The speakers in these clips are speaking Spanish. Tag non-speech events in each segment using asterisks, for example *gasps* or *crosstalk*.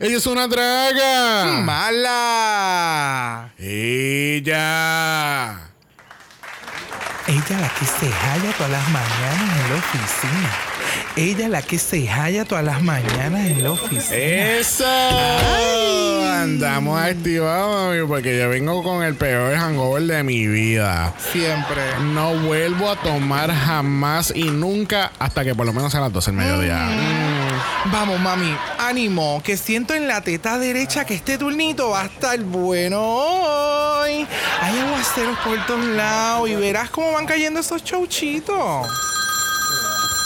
Ella es una draga. Mala. Ella. Ella la que se halla todas las mañanas en la oficina. Ella la que se halla todas las mañanas en la oficina. ¡Eso! Andamos activados, mami, porque yo vengo con el peor hangover de mi vida. Siempre. No vuelvo a tomar jamás y nunca hasta que por lo menos sean las 12 del mediodía. Mm. Vamos, mami, ánimo, que siento en la teta derecha que este turnito va a estar bueno hoy. Hay aguaceros por todos lados y verás cómo van cayendo esos chauchitos.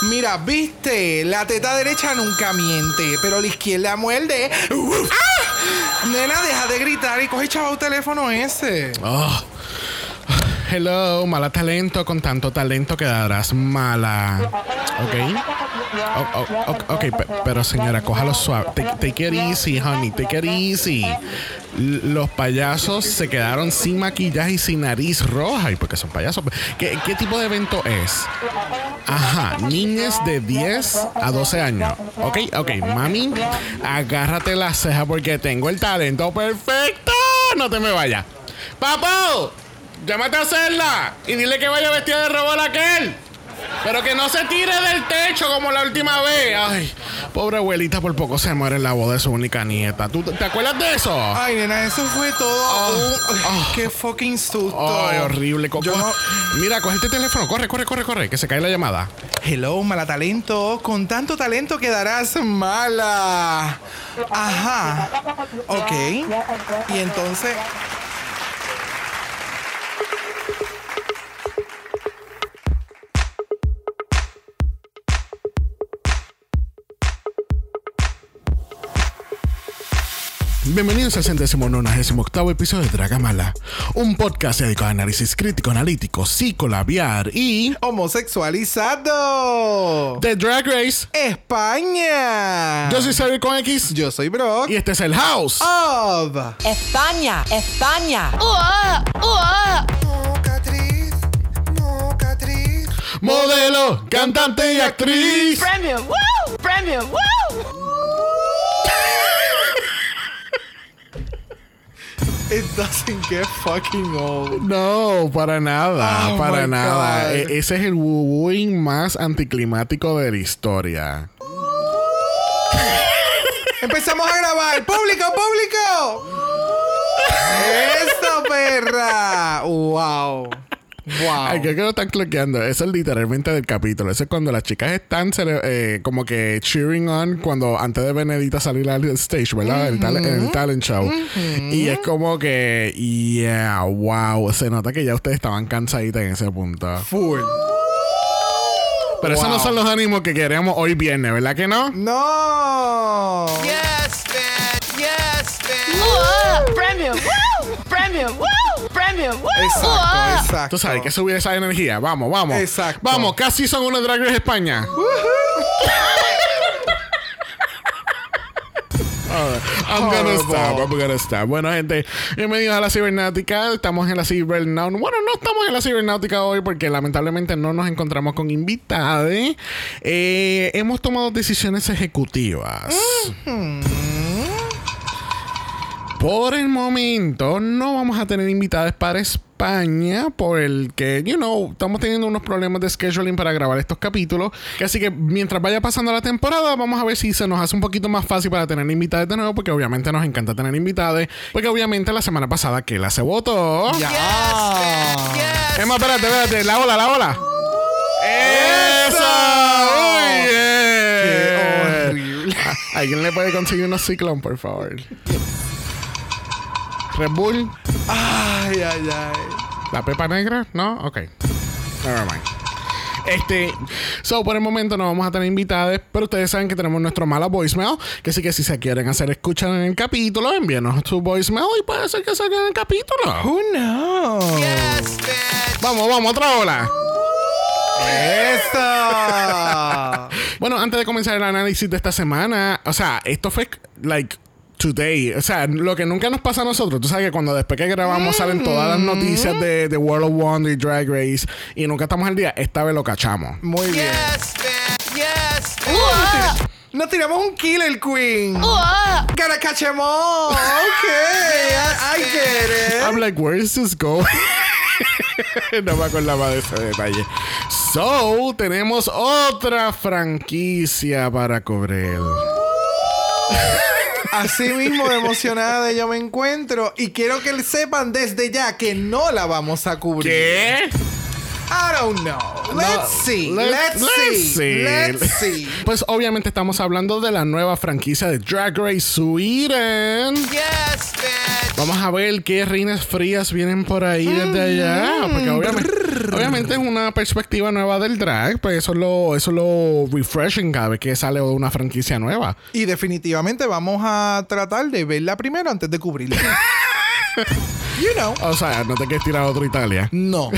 Mira, viste, la teta derecha nunca miente, pero la izquierda muerde. ¡Ah! Nena, deja de gritar y coge chavo teléfono ese. Oh. Hello, mala talento. Con tanto talento quedarás mala. ¿Ok? Oh, oh, ok, pe- pero señora, cójalo suave. Take, take it easy, honey. Take it easy. Los payasos se quedaron sin maquillaje y sin nariz roja. ¿Y porque son payasos? ¿Qué, qué tipo de evento es? Ajá, niñas de 10 a 12 años. Ok, ok, mami, agárrate la ceja porque tengo el talento perfecto. No te me vayas. ¡Papo! Llámate a hacerla y dile que vaya vestida de robot aquel. Pero que no se tire del techo como la última vez. Ay, pobre abuelita, por poco se muere en la boda de su única nieta. ¿Tú te acuerdas de eso? Ay, nena, eso fue todo. Ay, ¡Qué fucking susto! Ay, horrible. Co- Yo no- Mira, coge este teléfono. Corre, corre, corre, corre. Que se cae la llamada. Hello, mala talento. Con tanto talento quedarás mala. Ajá. Ok. Y entonces. Bienvenidos al centésimo nonagésimo octavo episodio de Dragamala, un podcast dedicado a análisis crítico, analítico, psicolabiar y Homosexualizado. The Drag Race. España. Yo soy Xavier con X Yo soy Brock. y este es el House. Of. España, España. Mocatriz, mocatriz, Modelo, cantante y actriz. Premio, woo, premio, woo. *laughs* It doesn't get fucking old. No, para nada, Oh para nada. E- ese es el wooing más anticlimático de la historia. *laughs* Empezamos a grabar. ¡Público, público! ¡Eso, perra! ¡Wow! ¡Wow! Ay, creo que lo están cloqueando. Eso es literalmente del capítulo. Eso es cuando las chicas están eh, como que cheering on cuando antes de Benedita salir al stage, ¿verdad? el, tal- el talent show. Y es como que, yeah, wow. Se nota que ya ustedes estaban cansaditas en ese punto. Full. Pero esos no son los ánimos que queremos hoy viernes, ¿verdad que no? ¡No! Yes, man. Yes, man. Woo, premio, woo, premio, premio, woo. Exacto, exacto. Tú sabes, que subir esa energía. Vamos, vamos. Exacto. Vamos, casi son unos Drag Race España. Alright, *laughs* I'm gonna stop, I'm gonna stop. Bueno, gente, bienvenidos a la cibernáutica. Estamos en la cibernáutica. Bueno, no estamos en la cibernáutica hoy porque lamentablemente no nos encontramos con invitados. Eh, hemos tomado decisiones ejecutivas. Por el momento no vamos a tener invitadas para España por el que, you know, estamos teniendo unos problemas de scheduling para grabar estos capítulos. Así que mientras vaya pasando la temporada, vamos a ver si se nos hace un poquito más fácil para tener invitadas de nuevo, porque obviamente nos encanta tener invitadas. Porque obviamente la semana pasada que la se votó. Ya. Es más, espérate, espérate, la ola, la ola. ¡Eso! Muy Qué horrible. ¿Alguien le puede conseguir unos ciclón, por favor? Red Bull, Ay, ay, ay. la pepa negra, ¿no? Ok. Never mind. Este, so por el momento no vamos a tener invitadas, pero ustedes saben que tenemos nuestro mala voicemail, que sí que si se quieren hacer escuchar en el capítulo, envíenos su voicemail y puede ser que salga en el capítulo. Who knows? Yes, man. Vamos, vamos, otra ola. ¡Eso! *laughs* Bueno, antes de comenzar el análisis de esta semana, o sea, esto fue like today. O sea, lo que nunca nos pasa a nosotros. Tú sabes que cuando después que grabamos salen todas las noticias de, de World of Wonder y Drag Race y nunca estamos al día. Esta vez lo cachamos. Muy bien. Yes, man. Yes, man. Woo, Nos tiramos un killer queen. Uh, Gotta catch 'em all. Okay, I, I get it. I'm like, where is this going? *laughs* no me acordaba de ese detalle. So, tenemos otra franquicia para cubrir. Así mismo emocionada de yo me encuentro y quiero que sepan desde ya que no la vamos a cubrir. ¿Qué? I don't know. Let's see. Let's, see. Let's see. Pues obviamente estamos hablando de la nueva franquicia de Drag Race Sweden. Yes, bitch. Vamos a ver qué reinas frías vienen por ahí desde allá. Porque obviamente, obviamente es una perspectiva nueva del drag. Pues eso es lo, eso es lo refreshing cada vez que sale una franquicia nueva. Y definitivamente vamos a tratar de verla primero antes de cubrirla. *laughs* you know. O sea, no te quieres tirar a otra Italia. No.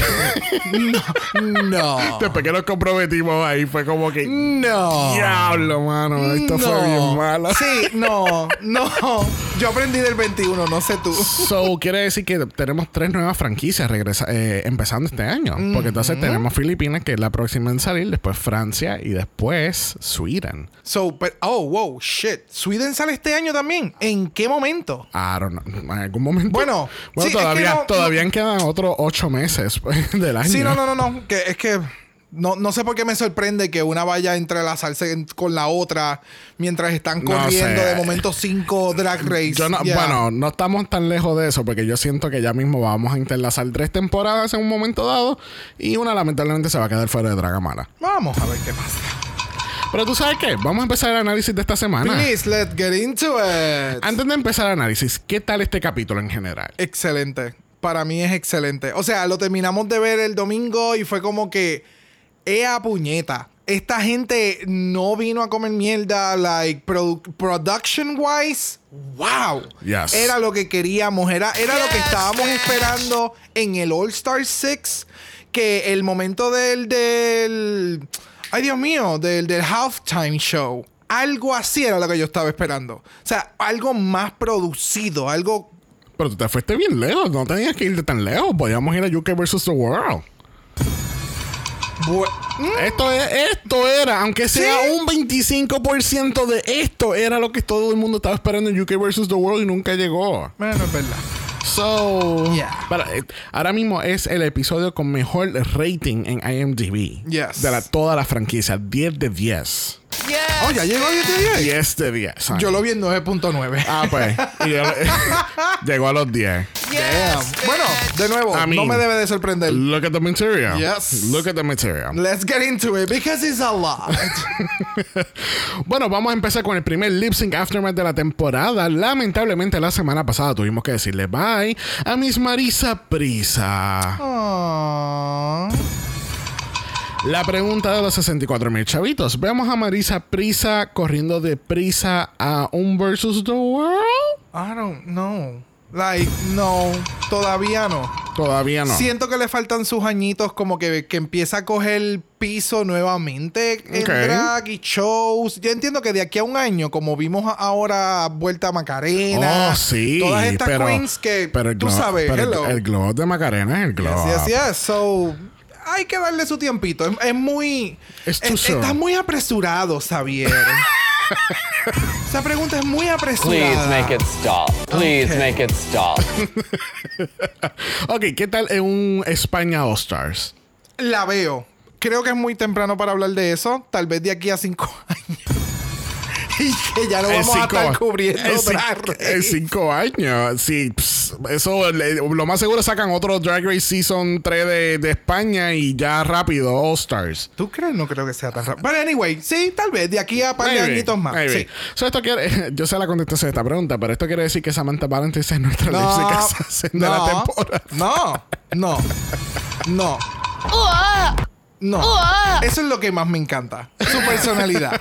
No. No. Después que nos comprometimos ahí fue como que... No. Diablo, mano. Esto fue No. bien malo. Sí, no, no. Yo aprendí del 21, no sé tú. So, quiere decir que tenemos tres nuevas franquicias regresa, eh, empezando este año. Porque entonces tenemos Filipinas, que es la próxima en salir, después Francia y después Sweden. So, pero- oh, wow, shit. Sweden sale este año también. ¿En qué momento? I don't know. En algún momento. Bueno, bueno sí, es que todavía, no- todavía quedan otros ocho meses pues, *laughs* del año. Sí, no, no, no, no. Que es que no, no sé por qué me sorprende que una vaya a entrelazarse en- con la otra mientras están No corriendo sé. de momento cinco drag race. Yo no- Yeah. Bueno, no estamos tan lejos de eso porque yo siento que ya mismo vamos a interlazar tres temporadas en un momento dado y una lamentablemente se va a quedar fuera de Dragamala. Vamos a ver qué pasa. Pero tú sabes qué, vamos a empezar el análisis de esta semana. Please, let's get into it. Antes de empezar el análisis, ¿qué tal este capítulo en general? Excelente. Para mí es excelente. O sea, lo terminamos de ver el domingo y fue como que. ¡Ea puñeta! Esta gente no vino a comer mierda, like, produ- production wise. ¡Wow! Yes. Era lo que queríamos, era, era lo que estábamos esperando en el All Star 6. Que el momento del. del ay, Dios mío, del, del halftime show. Algo así era lo que yo estaba esperando. O sea, algo más producido, algo Pero tú te fuiste bien lejos, no tenías que irte tan lejos. Podíamos ir a UK vs. The World. bu- Esto, es, esto era, aunque sea Sí. un 25% de esto, era lo que todo el mundo estaba esperando en UK vs. The World y nunca llegó. Bueno, es verdad. So, Yeah. para- eh, ahora mismo es el episodio con mejor rating en IMDb Yes. de la, toda la franquicia, 10 de 10. Yes. Oh, ya llegó a 10 de 10. 10 de 10. Yo lo vi en 9.9. Ah, pues. y yo- *laughs* llegó a los 10. Yes, Damn. Bueno, de nuevo, I no me debe de sorprender. Look at the material. Yes. Look at the material. Let's get into it because it's a lot. *laughs* Bueno, vamos a empezar con el primer lip sync aftermath de la temporada. Lamentablemente, la semana pasada tuvimos que decirle bye a Miss Marisa Prisa. Aww. La pregunta de los 64 mil chavitos. Vemos a Marisa Prisa corriendo de prisa a un versus the world. I don't know. Like, no, todavía no. Todavía no. Siento que le faltan sus añitos como que, que empieza a coger piso nuevamente en Ok. drag y shows. Yo entiendo que de aquí a un año, como vimos ahora Vuelta a Macarena, Oh, sí. todas estas pero, queens que pero el tú sabes, pero el- hello. el, glow de Macarena es el glow. Yes, up. yes, yes. So, hay que darle su tiempito. Es, es muy. Es-. Está muy apresurado, Xavier. *laughs* Esa pregunta es muy apresurada. Please make it stop. Please Okay. make it stop. *laughs* Ok, ¿qué tal en un España All Stars? La veo. Creo que es muy temprano para hablar de eso. Tal vez de aquí a cinco *laughs* años. Y *laughs* que ya no vamos a estar cubriendo Drag Race. En cinco años. Sí, ps, eso lo más seguro sacan otro Drag Race Season 3 de, de España y ya rápido, All Stars. ¿Tú crees? No creo que sea tan rápido. Pero anyway, sí, tal vez de aquí a par de añitos más. maybe. Sí. So, esto quiere, *laughs* yo sé la contestación de esta pregunta, pero esto quiere decir que Samantha Valentine es nuestra No, *laughs* de la temporada. no, no, no, no. uh, Eso es lo que más me encanta. Su personalidad.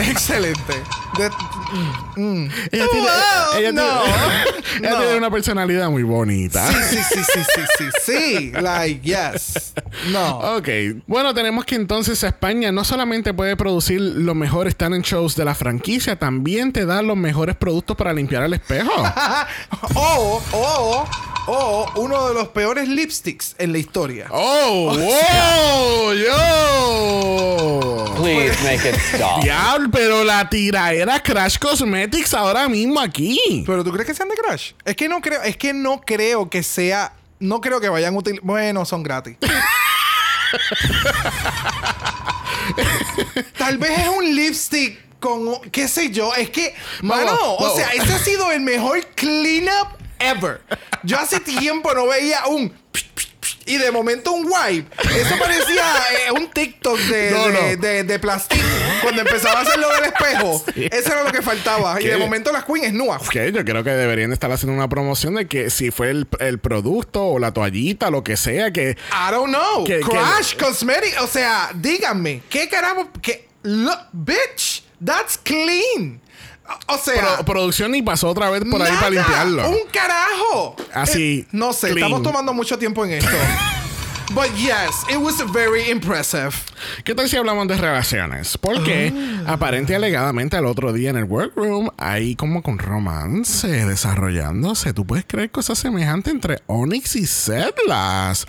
Excelente. De- Ella, tiene, Wow, ella, no, *laughs* tiene, ella no. tiene una personalidad muy bonita. sí, sí, sí, sí, sí, sí, sí. Like, yes. No. Ok, bueno, tenemos que entonces España no solamente puede producir los mejores talent shows de la franquicia, también te da los mejores productos para limpiar el espejo. *laughs* o, o o uno de los peores lipsticks en la historia. ¡Oh! ¡Wow! ¡Yo! Please make it stop. Diablo, pero la tiraera Crash Cosmetics ahora mismo aquí. Pero tú crees que sean de Crash? Es que no creo, es que no creo que sea, no creo que vayan utilizar. Bueno, son gratis. *laughs* Tal vez es un lipstick con, qué sé yo, es que, mano, o sea, ese ha sido el mejor cleanup ever. Yo hace tiempo no veía un y de momento un wipe. Eso parecía eh, un TikTok de, No, no. de, de, de plastic. Cuando empezaba a hacer lo del espejo. *laughs* Eso era lo que faltaba. Y ¿Qué? de momento las queen es. Que yo creo que deberían estar haciendo una promoción de que si fue el, el producto o la toallita, lo que sea, que I don't know. Que- que- Crash Cosmetic. O sea, díganme, ¿qué carajo? Que, look, bitch, that's clean. O sea, pro- producción y pasó otra vez por ahí nada, para limpiarlo. Un carajo. Así, Eh, no sé, clean. estamos tomando mucho tiempo en esto. *laughs* But yes, it was very impressive. ¿Qué tal si hablamos de relaciones? Porque Ah. aparente y alegadamente al otro día en el workroom hay como con romance desarrollándose. ¿Tú puedes creer cosas semejantes entre Onyx y Sedlas?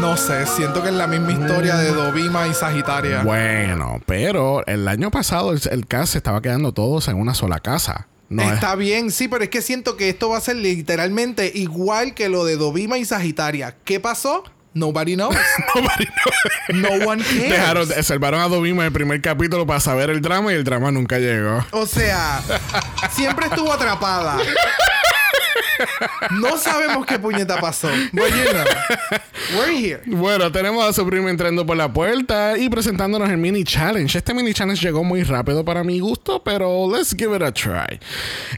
No sé, siento que es la misma historia de Dovima y Sagitaria. Bueno, pero el año pasado el, el cast se estaba quedando todos en una sola casa. No es- Está bien, sí, pero es que siento que esto va a ser literalmente igual que lo de Dovima y Sagitaria. ¿Qué pasó? Nobody knows. *laughs* no one cares. Dejaron, salvaron a Dovima en el primer capítulo para saber el drama y el drama nunca llegó. O sea, siempre estuvo atrapada. *laughs* No sabemos qué puñeta pasó. But you know, we're here. Bueno, tenemos a su prima entrando por la puerta y presentándonos el mini challenge. Este mini challenge llegó muy rápido para mi gusto, pero let's give it a try.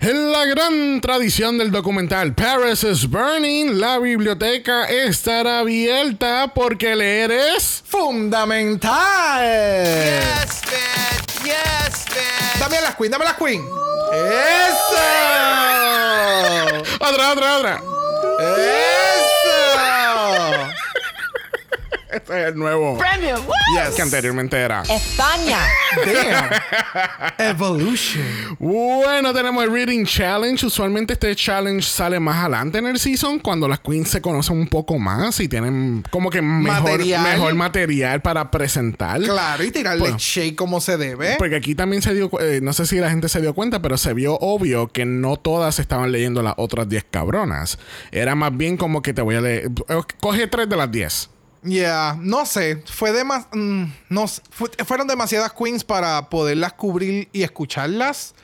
En la gran tradición del documental Paris is Burning, la biblioteca estará abierta porque leer es... Fundamental. Yes, man. Yes, man. Dame a las queen, dame a las queen. ¡Eso! *laughs* Otra, otra, otra. ¡Eso! Este es el nuevo Premium. Woo! que anteriormente era. España. Damn. *laughs* Evolution. Bueno, tenemos el Reading Challenge. Usualmente este challenge sale más adelante en el season cuando las queens se conocen un poco más y tienen como que mejor Material. mejor material para presentar. Claro, y tirarle Bueno. shake como se debe. Porque aquí también se dio, eh, no sé si la gente se dio cuenta, pero se vio obvio que no todas estaban leyendo las otras 10 cabronas. Era más bien como que te voy a leer. eh, Coge 3 de las 10. Yeah, no sé, fue demas mm, no fu- fueron demasiadas queens para poderlas cubrir y escucharlas.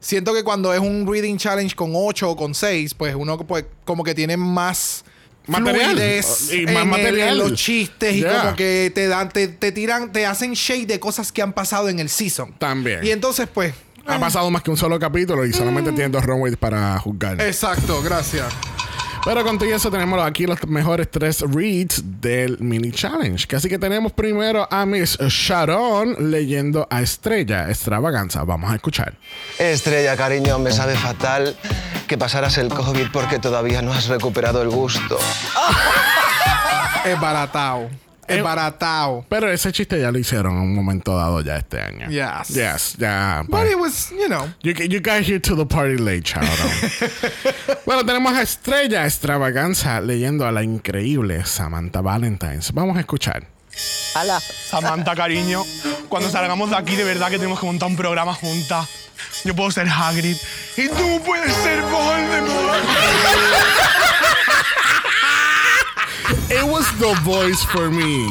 Siento que cuando es un reading challenge con 8 o con 6, pues uno pues, como que tiene más Material. fluidez Y más en el- material. en los chistes y Yeah. como que te dan te, te tiran te hacen shade de cosas que han pasado en el season. También. Y entonces pues Ha pasado más que un solo capítulo y solamente tienen dos runways para juzgar. Exacto, gracias. Pero con todo eso tenemos aquí los mejores tres reads del mini challenge. Que así que tenemos primero a Miss Sharon leyendo a Estrella Extravaganza. Vamos a escuchar. Estrella, cariño, me sabe fatal que pasaras el COVID porque todavía no has recuperado el gusto. *laughs* Es baratao. Es Eh, baratao. Pero ese chiste ya lo hicieron en un momento dado ya este año. Yes. Yes, ya. But pues. it was, you know. You, you got here to the party late, Sharon. *laughs* bueno, tenemos a Estrella Extravaganza leyendo a la increíble Samantha Valentines. Vamos a escuchar. Ala. Samantha, cariño, cuando salgamos de aquí, de verdad que tenemos que montar un programa juntas. Yo puedo ser Hagrid y tú puedes ser Voldemort. *laughs* It was the voice for me.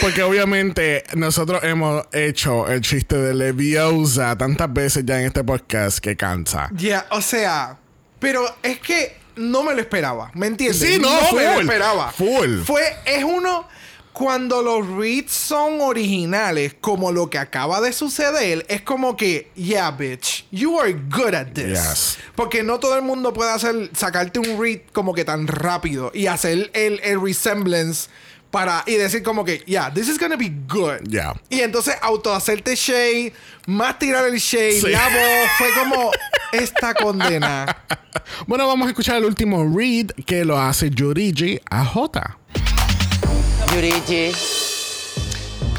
Porque obviamente nosotros hemos hecho el chiste de Leviosa tantas veces ya en este podcast que cansa. Ya, o sea, pero es que no me lo esperaba, ¿me entiendes? Sí, no, me lo esperaba. full. Fue, es uno, cuando los reads son originales, como lo que acaba de suceder, es como que, yeah, bitch, you are good at this. Yes. Porque no todo el mundo puede hacer, sacarte un read como que tan rápido y hacer el, el resemblance para, y decir como que, yeah, this is gonna be good. Yeah. Y entonces auto hacerte shade, más tirar el shade, Sí. la voz, fue como *laughs* esta condena. Bueno, vamos a escuchar el último read que lo hace Yurigi a J. Yurigi.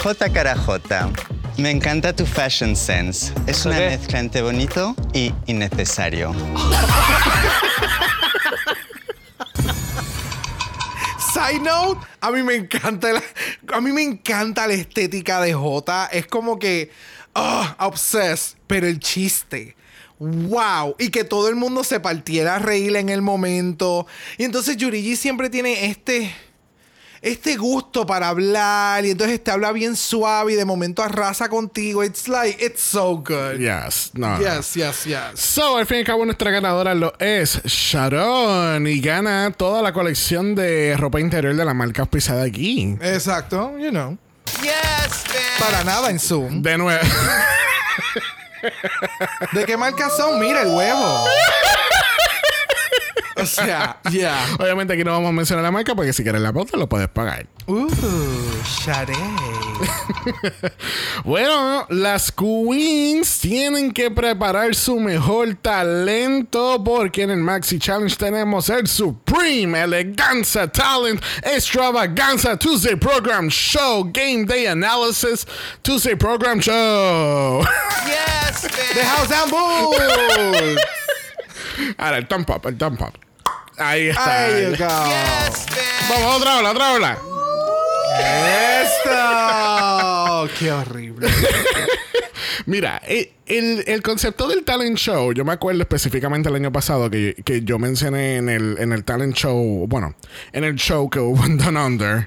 J cara J. Me encanta tu fashion sense. Es una mezcla entre bonito y innecesario. Side note, a mí me encanta la, a mí me encanta la estética de Jota. Es como que ah, obsessed, pero el chiste. Wow, y que todo el mundo se partiera a reír en el momento. Y entonces Yurigi siempre tiene este este gusto para hablar y entonces te habla bien suave y de momento arrasa contigo. It's like, it's so good. Yes, no. Yes, yes, yes. So, al fin y al cabo, nuestra ganadora lo es Sharon y gana toda la colección de ropa interior de la marca auspiciada aquí. Exacto, you know. Yes, man. Para nada en Zoom. De nuevo. ¿De qué marca son? Mira el huevo. *laughs* O sea, yeah. Obviamente aquí no vamos a mencionar la marca porque si quieres la pauta lo puedes pagar. Uh, Sharé. *laughs* Bueno, las queens tienen que preparar su mejor talento porque en el Maxi Challenge tenemos el Supreme Eleganza Talent Extravaganza Tuesday Program Show Game Day Analysis Tuesday Program Show. *laughs* Yes, The man. House and. *laughs* Ahora el thumb pop, el thumb pop. Ahí está. Yes. Vamos, otra ola, otra ola. Esto. Qué horrible. *laughs* Mira, eh, el, el concepto del talent show, yo me acuerdo específicamente el año pasado que, que yo mencioné en el, en el talent show, bueno, en el show que hubo en Down Under.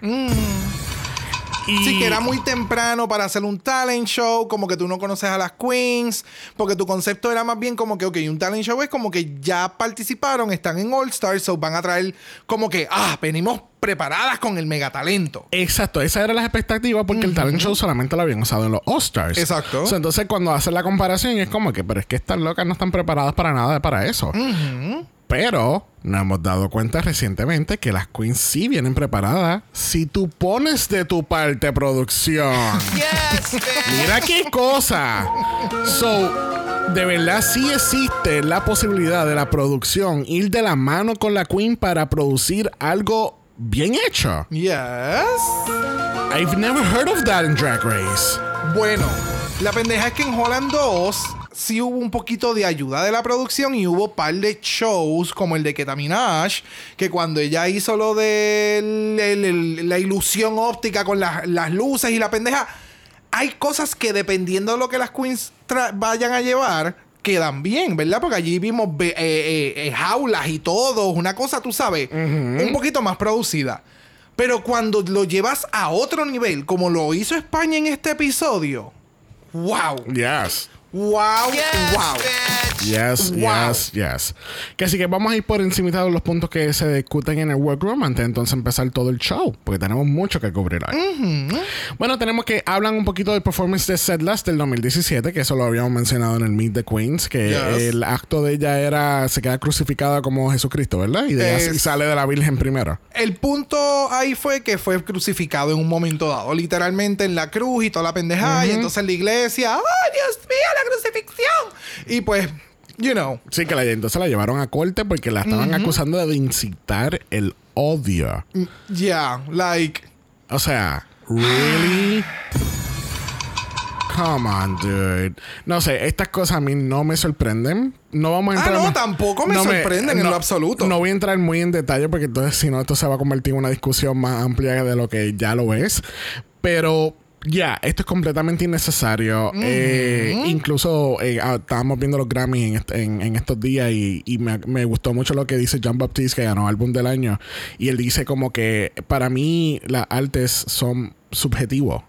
Y- Sí, que era muy temprano para hacer un talent show, como que tú no conoces a las queens, porque tu concepto era más bien como que, ok, un talent show es como que ya participaron, están en All Stars, so van a traer como que, ah, venimos preparadas con el megatalento. Exacto, esas eran las expectativas porque el talent show solamente lo habían usado en los All-Stars. Exacto. So, entonces, cuando hacen la comparación, es como que, pero es que estas locas no están preparadas para nada para eso. Pero nos hemos dado cuenta recientemente que las queens sí vienen preparadas si tú pones de tu parte producción. *laughs* Yes. Mira qué cosa. So, de verdad sí existe la posibilidad de la producción ir de la mano con la queen para producir algo bien hecho. Yes. I've never heard of that in Drag Race. Bueno, la pendeja es que en Holland 2 sí hubo un poquito de ayuda de la producción y hubo par de shows como el de Ketaminash, que cuando ella hizo lo de la ilusión óptica con las- las luces y la pendeja, hay cosas que dependiendo de lo que las queens vayan a llevar, quedan bien, ¿verdad? Porque allí vimos eh, eh, eh, jaulas y todo, una cosa, tú sabes, un poquito más producida. Pero cuando lo llevas a otro nivel, como lo hizo España en este episodio, wow, Yes. Wow, Yes, wow. bitch. Yes, Wow. yes, yes. Que así que vamos a ir por encima de los puntos que se discuten en el workroom antes de entonces empezar todo el show, porque tenemos mucho que cubrir hoy. Bueno, tenemos que hablan un poquito del performance de Setlas del 2017, que eso lo habíamos mencionado en el Meet the Queens, que Yes. el acto de ella era, se queda crucificada como Jesucristo, ¿verdad? Y, de Es- y sale de la Virgen primero. El punto ahí fue que fue crucificado en un momento dado, literalmente en la cruz y toda la pendejada, y entonces la iglesia, ¡ay, Dios mío, la crucifixión! Y pues, you know, Sí, que la, entonces la llevaron a corte porque la estaban acusando de incitar el odio. yeah, like, O sea, really? *gasps* Come on, dude. No sé, estas cosas a mí no me sorprenden. No vamos a Ah, entrar. no, más- tampoco me sorprenden en lo absoluto. No voy a entrar muy en detalle porque entonces, si no, esto se va a convertir en una discusión más amplia de lo que ya lo es. Pero. Ya, esto es completamente innecesario. Eh, incluso eh, ah, estábamos viendo los Grammys en, est- en- en estos días y, y me, me gustó mucho lo que dice John Baptiste, que ganó álbum del año. Y él dice como que para mí las artes son subjetivos.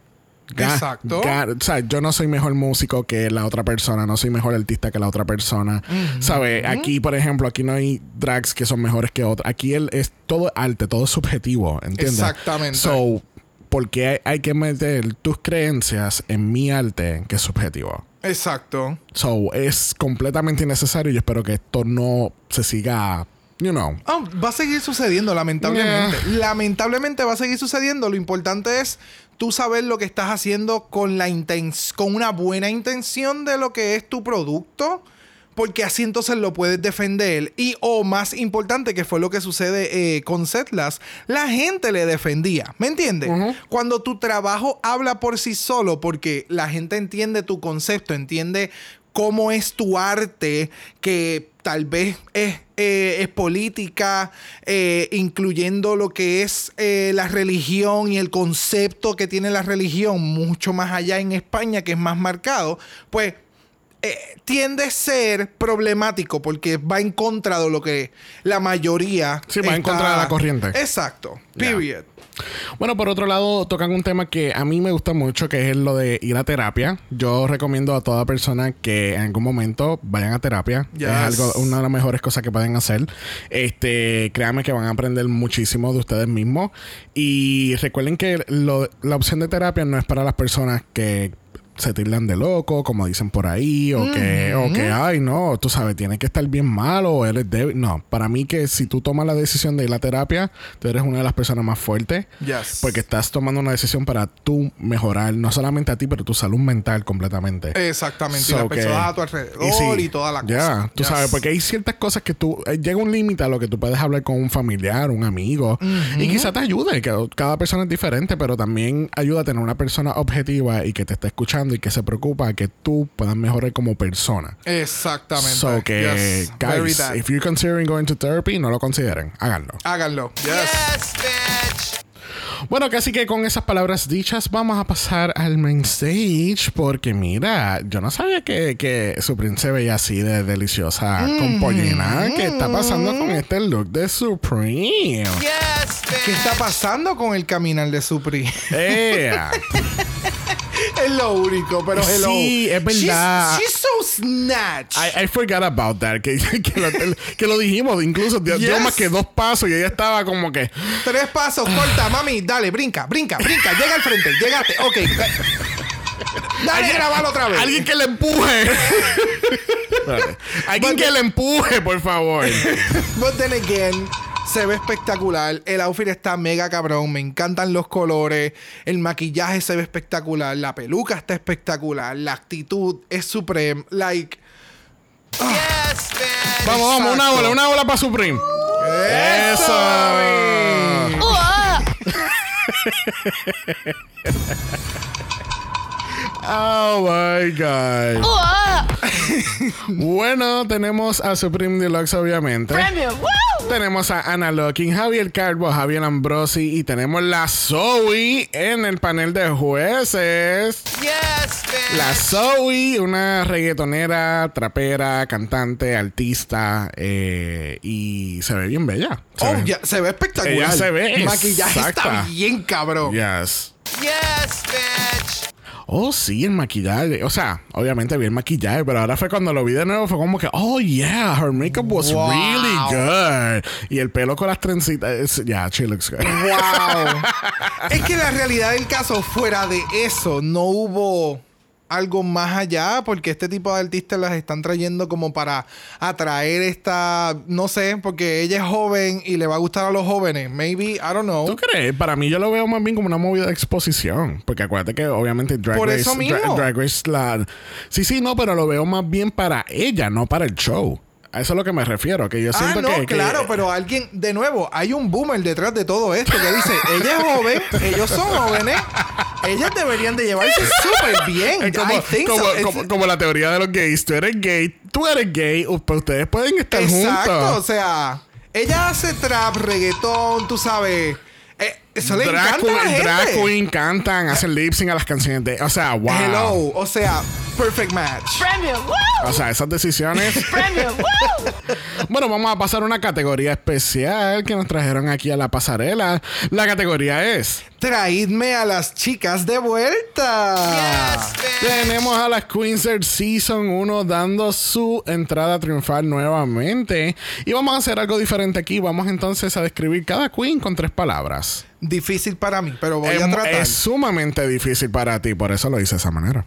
Ga- Exacto. o sea, yo no soy mejor músico que la otra persona, no soy mejor artista que la otra persona. ¿Sabes? Aquí, por ejemplo, aquí no hay drags que son mejores que otros. Aquí él es todo arte, todo es subjetivo, ¿entiendes? Exactamente. So, ¿por qué hay, hay que meter tus creencias en mi arte que es subjetivo? exacto. So, es completamente innecesario y espero que esto no se siga, you know. Ah, va a seguir sucediendo, lamentablemente. Lamentablemente va a seguir sucediendo. Lo importante es tú saber lo que estás haciendo con la inten- con una buena intención de lo que es tu producto. Porque así entonces lo puedes defender. Y o más importante, que fue lo que sucede eh, con Setlas, la gente le defendía. ¿Me entiendes? Cuando tu trabajo habla por sí solo, porque la gente entiende tu concepto, entiende cómo es tu arte que tal vez es, eh, es política, eh, incluyendo lo que es eh, la religión y el concepto que tiene la religión, mucho más allá en España, que es más marcado, pues eh, tiende a ser problemático porque va en contra de lo que la mayoría. Sí, va en contra de la corriente. Exacto. Period. Bueno, por otro lado, tocan un tema que a mí me gusta mucho, que es lo de ir a terapia. Yo recomiendo a toda persona que en algún momento vayan a terapia. Yes. Es algo, una de las mejores cosas que pueden hacer. Este, créanme que van a aprender muchísimo de ustedes mismos. Y recuerden que lo- la opción de terapia no es para las personas que se tildan de loco, como dicen por ahí, o que, o que, ay, no, tú sabes, tienes que estar bien malo o eres débil. No, para mí que si tú tomas la decisión de ir a terapia, tú eres una de las personas más fuertes. Yes. Porque estás tomando una decisión para tú mejorar, no solamente a ti, pero tu salud mental completamente. Exactamente. y So las que- personas a tu alrededor y, sí, toda la cosa. Ya, tú Yes. sabes, porque hay ciertas cosas que tú. eh, llega un límite a lo que tú puedes hablar con un familiar, un amigo, y quizá te ayude. Que cada persona es diferente, pero también ayuda a tener una persona objetiva y que te está escuchando y que se preocupa que tú puedas mejorar como persona. Exactamente. So que, Yes. Guys, if you're considering going to therapy, no lo consideren. Háganlo. Háganlo. Yes. Yes, bitch. Bueno, casi que con esas palabras dichas vamos a pasar al main stage porque mira, yo no sabía que, que Supreme se veía así de deliciosa con pollina. ¿Qué está pasando con este look de Supreme? Yes, bitch. ¿Qué está pasando con el caminar de Supri? ¡Ea! *laughs* es lo único, pero hello. Sí, es verdad. She's, she's so snatch. I, I forgot about that. Que, *laughs* que, lo, que lo dijimos, incluso dio, Yes. más que dos pasos y ella estaba como que. Tres pasos, corta, mami. Dale, brinca, brinca, brinca. Llega al frente, llegaste. Ok. *laughs* Dale, grabalo otra vez. Alguien que le empuje. *laughs* Alguien que le empuje, por favor. But then again, se ve espectacular. El outfit está mega cabrón. Me encantan los colores. El maquillaje se ve espectacular. La peluca está espectacular. La actitud es supreme. Like. Yes, bitch. Vamos, vamos, una Exacto. ola, una ola para Supreme. ¡Eso! *laughs* Oh my God. bueno, tenemos a Supreme Deluxe, obviamente. Premium. Woo! Tenemos a Ana Locking, Javier Carbo, Javier Ambrosi y tenemos la Zoe en el panel de jueces. Yes, bitch. La Zoe, una reggaetonera, trapera, cantante, artista eh, y se ve bien bella. Se Oh, ve- ya, se ve espectacular. Ella se ve El maquillaje exacta. está bien cabrón. Yes. Yes, bitch. Oh, sí, el maquillaje. O sea, obviamente vi el maquillaje, pero ahora fue cuando lo vi de nuevo, fue como que, oh, yeah, her makeup was Wow. really good. Y el pelo con las trencitas, yeah, she looks good. Wow. *laughs* es que la realidad del caso, fuera de eso, no hubo algo más allá, porque este tipo de artistas las están trayendo como para atraer esta, no sé, porque ella es joven y le va a gustar a los jóvenes. Maybe, I don't know. ¿Tú crees? Para mí yo lo veo más bien como una movida de exposición. Porque acuérdate que obviamente Drag Por Race... eso Dra- mismo. Drag Race la... Sí, sí, no, pero lo veo más bien para ella, no para el show. A eso es lo que me refiero. Que yo Ah, siento no, que, que- claro, pero alguien, de nuevo, hay un boomer detrás de todo esto que dice, *laughs* ella es joven, ellos son jóvenes, ellas deberían de llevarse súper bien. Es como, como, so. It's- como- como la teoría de los gays. Tú eres gay, tú eres gay, pero ustedes pueden estar Exacto, o juntos. sea, ella hace trap, reggaetón, tú sabes. Eh, eso le drag, encanta a la queen, gente. drag queen cantan, hacen lip sync a las canciones de. O sea, wow. Hello, o sea, perfect match. Premium. Woo! O sea, esas decisiones. *laughs* Premium. Woo! bueno, vamos a pasar a una categoría especial que nos trajeron aquí a la pasarela. La categoría es. Traídme a las chicas de vuelta. Yes. Tenemos a las Queenser Season 1 dando su entrada triunfal nuevamente. Y vamos a hacer algo diferente aquí. Vamos entonces a describir cada queen con tres palabras. Difícil para mí, pero voy es, a tratar. es sumamente difícil para ti, por eso lo hice de esa manera.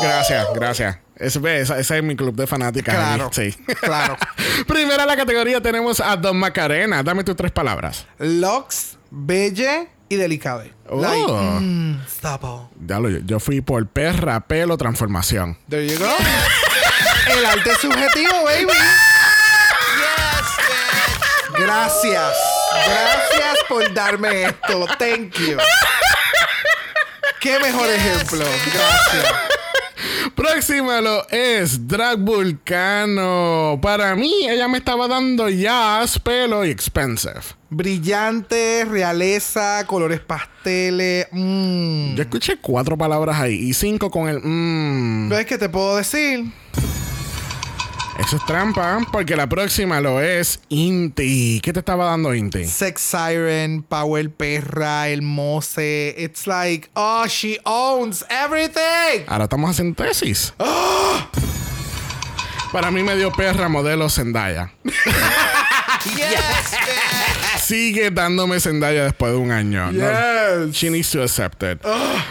Gracias, gracias. Esa- ese es mi club de fanáticas. Claro, Sí. claro. *laughs* Primera la categoría tenemos a Don Macarena. Dame tus tres palabras. Lux, belle y delicade. Oh. Like, mm. Ya lo- yo fui por perra, pelo, transformación. There you go. *laughs* El arte subjetivo, baby. Gracias. Gracias por darme esto. Thank you. Qué mejor ejemplo. Gracias. Próxima lo es Drag Vulcano. Para mí, ella me estaba dando jazz, pelo y expensive. Brillante, realeza, colores pasteles. Mmm. Yo escuché cuatro palabras ahí y cinco con el mmm. ¿Ves qué te puedo decir? Eso es trampa, porque la próxima lo es Inti. ¿Qué te estaba dando Inti? Sex Siren, Power Perra, el Mose. It's like, oh, she owns everything. Ahora estamos haciendo tesis. Para mí me dio perra modelo Zendaya. *laughs* Yes. Sigue dándome Zendaya después de un año. No, Yes. she needs to accept it.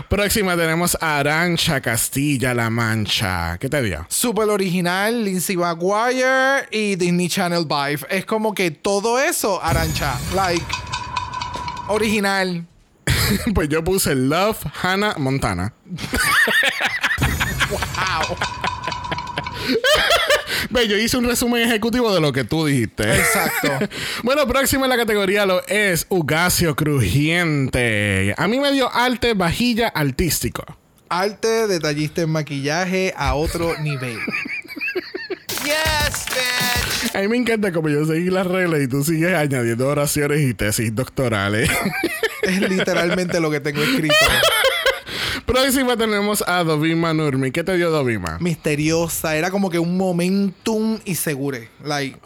Próxima tenemos a Arancha Castilla-La Mancha. ¿Qué te dio? Super original, Lindsay McGuire y Disney Channel Vibe. Es como que todo eso, Arancha. *laughs* Like, original. *laughs* pues yo puse Love Hannah Montana. *laughs* Ve, yo hice un resumen ejecutivo de lo que tú dijiste. Exacto. *laughs* bueno, próximo en la categoría lo es Ugacio Crujiente. A mí me dio arte vajilla artístico. Arte, detallista en maquillaje a otro nivel. Yes, bitch. A mí me encanta como yo seguí las reglas y tú sigues añadiendo oraciones y tesis doctorales. es literalmente lo que tengo escrito. *laughs* Próxima tenemos a Dovima Nurmi. ¿Qué te dio Dovima? Misteriosa, era como que un momentum y segure. Like,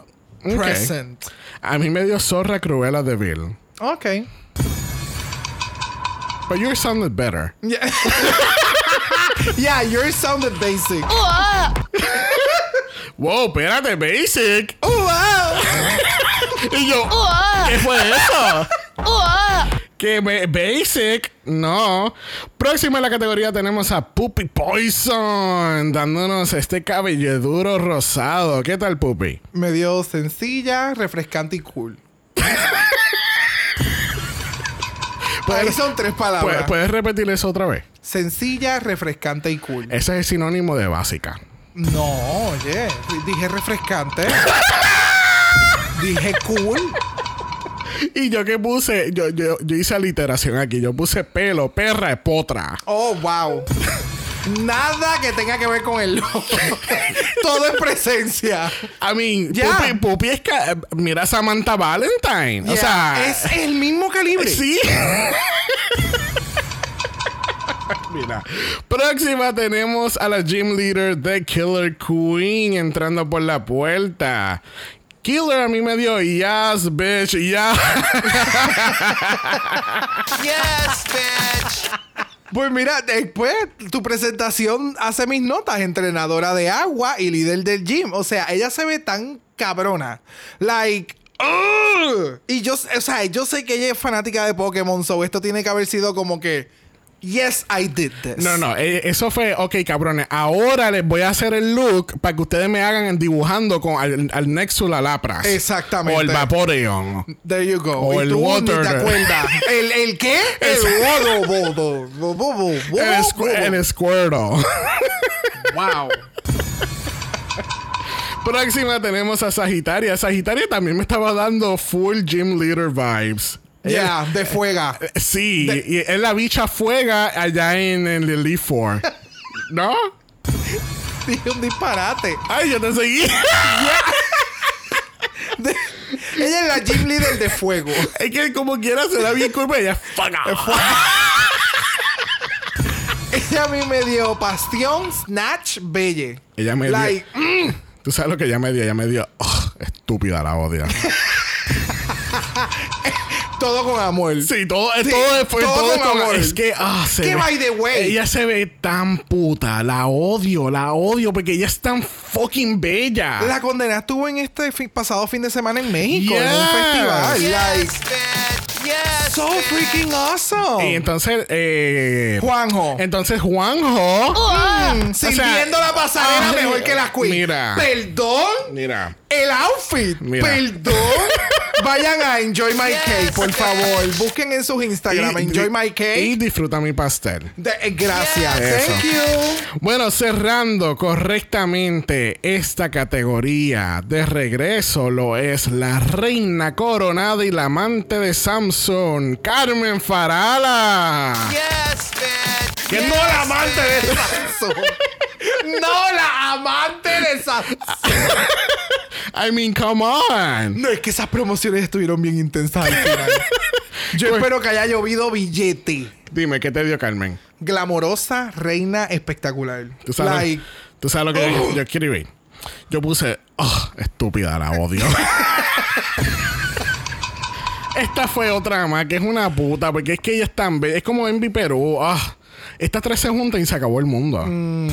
present. A mí me dio Zorra Cruella de Bill. Ok. But yours sounded better. Yeah. *laughs* yeah, yours sounded basic. Wow, espérate, basic. Oh, wow. *laughs* Y yo, ¿qué fue eso? Que ba- basic, no. Próxima en la categoría tenemos a Puppy Poison, dándonos este cabello duro rosado. ¿Qué tal, Puppy? Medio sencilla, refrescante y cool. *laughs* Ahí son tres palabras. ¿Puedes, puedes repetir eso otra vez? Sencilla, refrescante y cool. Ese es el sinónimo de básica. No, oye. Dije refrescante. *laughs* Dije cool. *laughs* Y yo que puse, yo, yo, yo hice aliteración aquí. Yo puse pelo, perra, potra. Oh, wow. Nada que tenga que ver con el logo. *laughs* Todo es presencia. I mean, Ya. Puppy, Puppy es que, mira a Samantha Valentine. O sea, es el mismo calibre. Sí. *laughs* Mira. Próxima tenemos a la gym leader de Killer Queen entrando por la puerta. Killer a mí me dio yes, bitch, ya. *laughs* Yes, bitch. Pues mira, después tu presentación hace mis notas, entrenadora de agua y líder del gym. O sea, ella se ve tan cabrona. Like. ugh. Y yo, o sea, yo sé que ella es fanática de Pokémon, so esto tiene que haber sido como que. Yes, I did this. No, no, eh, eso fue, ok, cabrones. Ahora les voy a hacer el look para que ustedes me hagan dibujando con al, al Nexula Lapras. Exactamente. O el Vaporeon. There you go. O Y el tú water. Ni te acuerdas. ¿El, ¿El qué? *laughs* El bodo, El, Squ- el Squirtle. *laughs* Wow. Próxima tenemos a Sagitaria. Sagitaria también me estaba dando full gym leader vibes. Ya, de fuega. Eh, Sí, y es la bicha fuega allá en, en el Leaf 4. *laughs* ¿No? Dije un disparate. Ay, yo te seguí. *laughs* De- ella es la gym leader de fuego. es que como quiera se da bien curva y ella es fuega. Ella a mí me dio Bastión, Snatch, Belle. Ella me dio- like, mm, Tú sabes lo que ella me dio. Ella me dio. "Ugh, estúpida la odia. *laughs* todo con amor. Sí, todo, Sí, todo fue todo todo, con con- amor. Es que, ah, se ve- by the way- Ella se ve tan puta. La odio, la odio porque ella es tan fucking bella. La condena estuvo en este fi- pasado fin de semana en México, en un festival. Yes, Like. Yes, so bitch. freaking awesome. Y entonces, eh, Juanjo. Entonces, Juanjo. Mm, sirviendo la pasarela mejor que las queens. Mira. Perdón. Mira. El outfit. Mira. Perdón. *laughs* Vayan a Enjoy My Yes, Cake, por favor. Busquen en sus Instagram, Y- Enjoy My Y Cake. disfruta mi pastel. De- eh, gracias. Yes. Thank you. Bueno, cerrando correctamente esta categoría de regreso lo es la reina coronada y la amante de Samsung, Carmen Farala. Yes, bitch. Que no la amante de Samsung. *laughs* no la amante de Samsung. I mean, come on. No, es que esas promociones estuvieron bien intensas al final. Yo espero que haya llovido billete. Dime, ¿qué te dio Carmen? Glamorosa, reina, espectacular. ¿Tú sabes, Like, ¿tú sabes lo que yo, yo quiero ir? Yo puse, oh, estúpida, la odio. *laughs* Esta fue otra más que es una puta, porque es que ella es tan bella. Es como Envy Perú. Ah, estas tres se juntan y se acabó el mundo. Mm,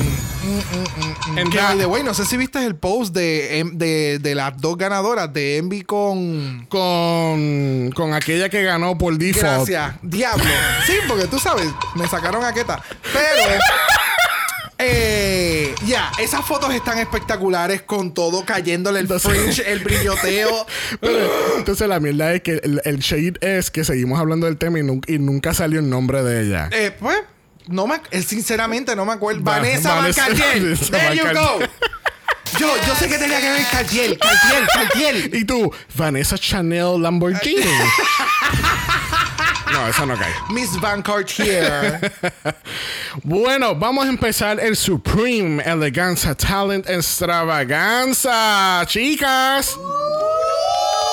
que ra- by the way, no sé si viste el post de, em- de, de las dos ganadoras de Envy con. con, con aquella que ganó por default. Gracias, Diablo. Sí, porque tú sabes, me sacaron a Queta. Pero. *laughs* eh, ya, esas fotos están espectaculares con todo cayéndole el Entonces- fringe, el brilloteo. Entonces la mierda es que el, el shade es que seguimos hablando del tema y, nun- y nunca salió el nombre de ella. Eh, pues, no me, eh, sinceramente no me acuerdo. Va- Vanessa *laughs* Vanessa- There you go. Yo, yo sé que tenía que ver Cartier, Cartier, Cartier. *laughs* Y tú, Vanessa Chanel Lamborghini. *laughs* no, eso no cae. Miss Van Cartier. Bueno, vamos a empezar el Supreme Eleganza Talent Extravaganza, chicas.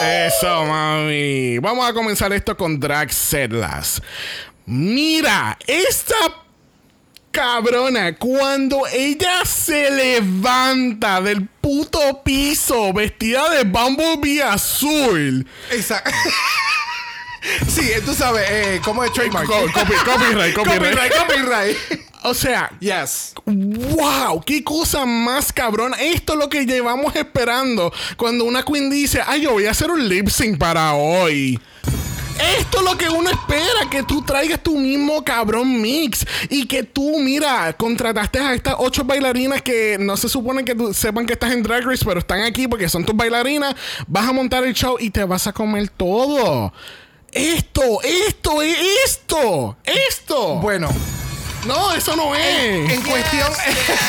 Eso, mami. Vamos a comenzar esto con Drag Setlas. Mira, esta cabrona, cuando ella se levanta del puto piso vestida de Bumblebee azul. Exacto. *laughs* Sí, tú sabes, eh, ¿cómo es trademark? Co- copy- copyright, *laughs* copyright. copyright, copyright. O sea, Yes. ¡Wow! ¡Qué cosa más cabrona! Esto es lo que llevamos esperando cuando una queen dice, ay, yo voy a hacer un lip sync para hoy. Esto es lo que uno espera, que tú traigas tu mismo cabrón mix y que tú, mira, contrataste a estas ocho bailarinas que no se supone que tú sepan que estás en Drag Race, pero están aquí porque son tus bailarinas, vas a montar el show y te vas a comer todo. Esto, esto, esto, esto. Bueno, No, eso no es. en cuestión,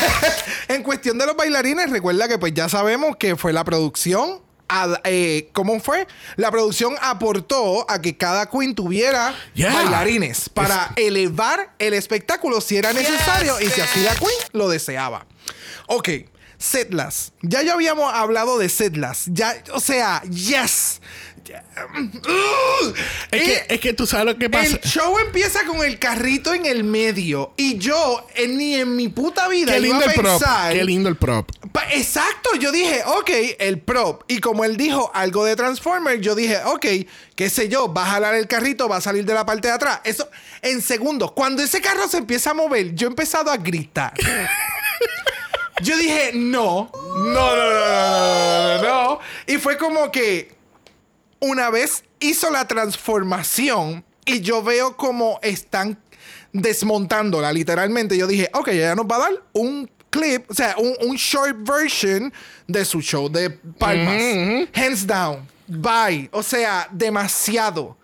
*laughs* en cuestión de los bailarines, recuerda que pues ya sabemos que fue la producción. Eh, ¿Cómo fue? La producción aportó a que cada queen tuviera Yeah. bailarines para elevar el espectáculo si era necesario y si así la queen lo deseaba. Ok, Setlas. Ya ya habíamos hablado de Setlas. Ya, o sea, yes. Es, que, es que tú sabes lo que pasa. El show empieza con el carrito en el medio. Y yo, ni en mi puta vida, Qué lindo el. Prop. Qué lindo el prop. Exacto, yo dije, ok, el prop. Y como él dijo algo de Transformer, yo dije, ok, qué sé yo, va a jalar el carrito, va a salir de la parte de atrás. Eso, en segundos. Cuando ese carro se empieza a mover, yo he empezado a gritar. *laughs* yo dije, no, no, no, no, no, no, no. Y fue como que una vez hizo la transformación y yo veo como están desmontándola, literalmente. Yo dije, ok, ella nos va a dar un clip, o sea, un, un short version de su show de palmas. Hands down. Bye. O sea, demasiado.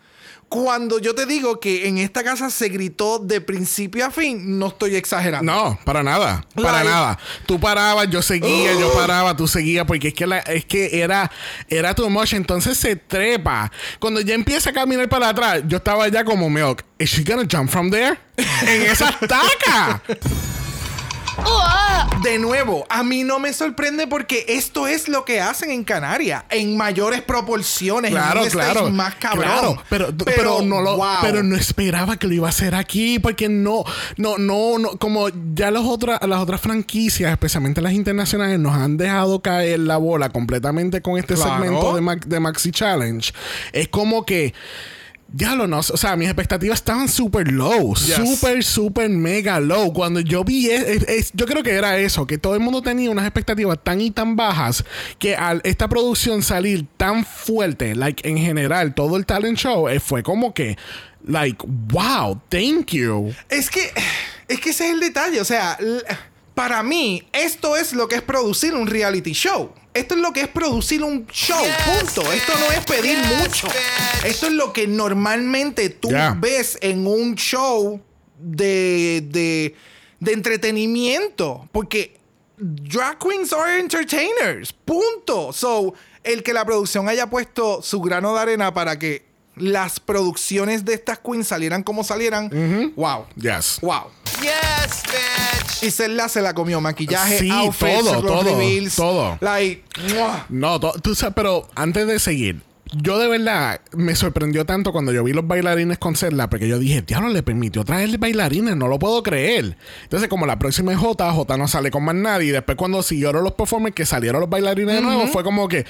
Cuando yo te digo que en esta casa se gritó de principio a fin, no estoy exagerando. No, para nada. Para Like- nada. Tú parabas, yo seguía, yo paraba, tú seguías, porque es que, la- es que era, era too much. Entonces se trepa. Cuando ya empieza a caminar para atrás, yo estaba ya como milk. ¿Is she gonna jump from there? en esa estaca. *laughs* De nuevo, a mí no me sorprende porque esto es lo que hacen en Canarias, en mayores proporciones, en Claro, stage claro. más cabrón. Claro, pero, pero, no lo, wow. pero no esperaba que lo iba a hacer aquí, porque no, no, no, no, como ya las otras, las otras franquicias, especialmente las internacionales, nos han dejado caer la bola completamente con este Claro. segmento de, de Maxi Challenge. Es como que ya lo no, o sea, mis expectativas estaban súper low, Yes. súper, súper mega low. Cuando yo vi, es- es- es- yo creo que era eso, que todo el mundo tenía unas expectativas tan y tan bajas que al esta producción salir tan fuerte, like en general, todo el talent show, eh, fue como que, like, wow, thank you. Es que, es que ese es el detalle. O sea, para mí, esto es lo que es producir un reality show. Esto es lo que es producir un show, punto. Esto no es pedir yes, mucho. bitch. Esto es lo que normalmente tú Yeah. ves en un show de, de, de entretenimiento. Porque drag queens are entertainers, punto. So, el que la producción haya puesto su grano de arena para que las producciones de estas queens salieran como salieran, wow. Yes. Wow. Yes, bitch. Y Zelda se la comió. Maquillaje, Sí, outfits, todo, todo, reveals. todo. Like, ¡mua! No, to- tú sabes, pero antes de seguir, yo de verdad me sorprendió tanto cuando yo vi los bailarines con Zelda, porque yo dije, diablo, le permitió traerle bailarines, no lo puedo creer. Entonces, como la próxima es J, J no sale con más nadie. Y después, cuando siguieron los performers, que salieron los bailarines de nuevo, fue como que,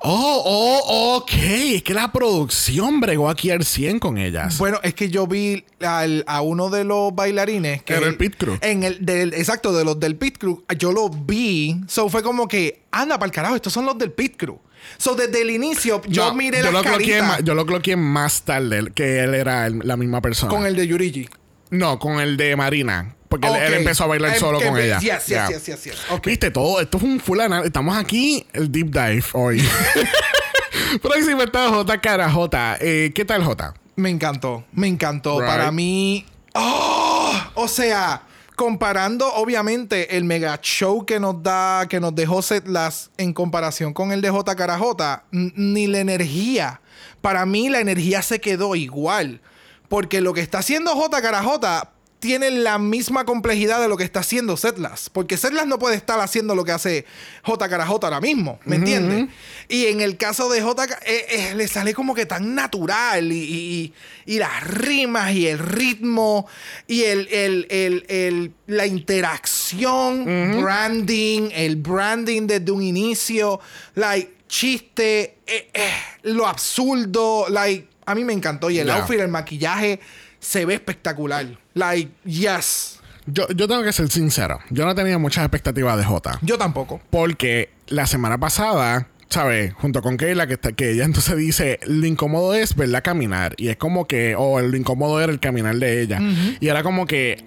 oh, oh, ok, es que la producción bregó aquí al 100 con ellas. Bueno, es que yo vi al- a uno de los bailarines. Que Era el pit crew. En el, del, exacto, de los del pit crew. Yo lo vi. So fue como que, anda para el carajo, estos son los del pit crew. So desde el inicio, yo No, miré yo las lo caritas Yo lo cloqueé más tarde, que él era el- la misma persona. con el de Yurigi. No, con el de Marina. Porque él- empezó a bailar Em- solo con ella. Yes, Ya. yes, yes, yes. Ok. Viste, todo esto es un full anal- Estamos aquí, el deep dive hoy. *laughs* Próxima está J. Cara J. Eh, ¿Qué tal, J? Me encantó, me encantó. Right. Para mí, ¡oh! o sea, comparando obviamente el mega show que nos da, que nos dejó Setlas en comparación con el de J Cara J, n- ni la energía. Para mí la energía se quedó igual, porque lo que está haciendo J Cara J tiene la misma complejidad de lo que está haciendo Setlas, porque Setlas no puede estar haciendo lo que hace J Cara J ahora mismo, ¿me entiendes? Y en el caso de J eh, eh, le sale como que tan natural y, y- y- y las rimas y el ritmo y el, el- el- el- la interacción, branding, el branding desde un inicio, like chiste, eh, eh, lo absurdo, like a mí me encantó y el Yeah. outfit, el maquillaje se ve espectacular, like yes, Yo, yo tengo que ser sincero. Yo no tenía muchas expectativas de J. yo tampoco. Porque la semana pasada, ¿sabes? Junto con Keila, que, está, que ella entonces dice, lo incómodo es verla caminar. Y es como que, o lo incómodo era el caminar de ella. Y era como que,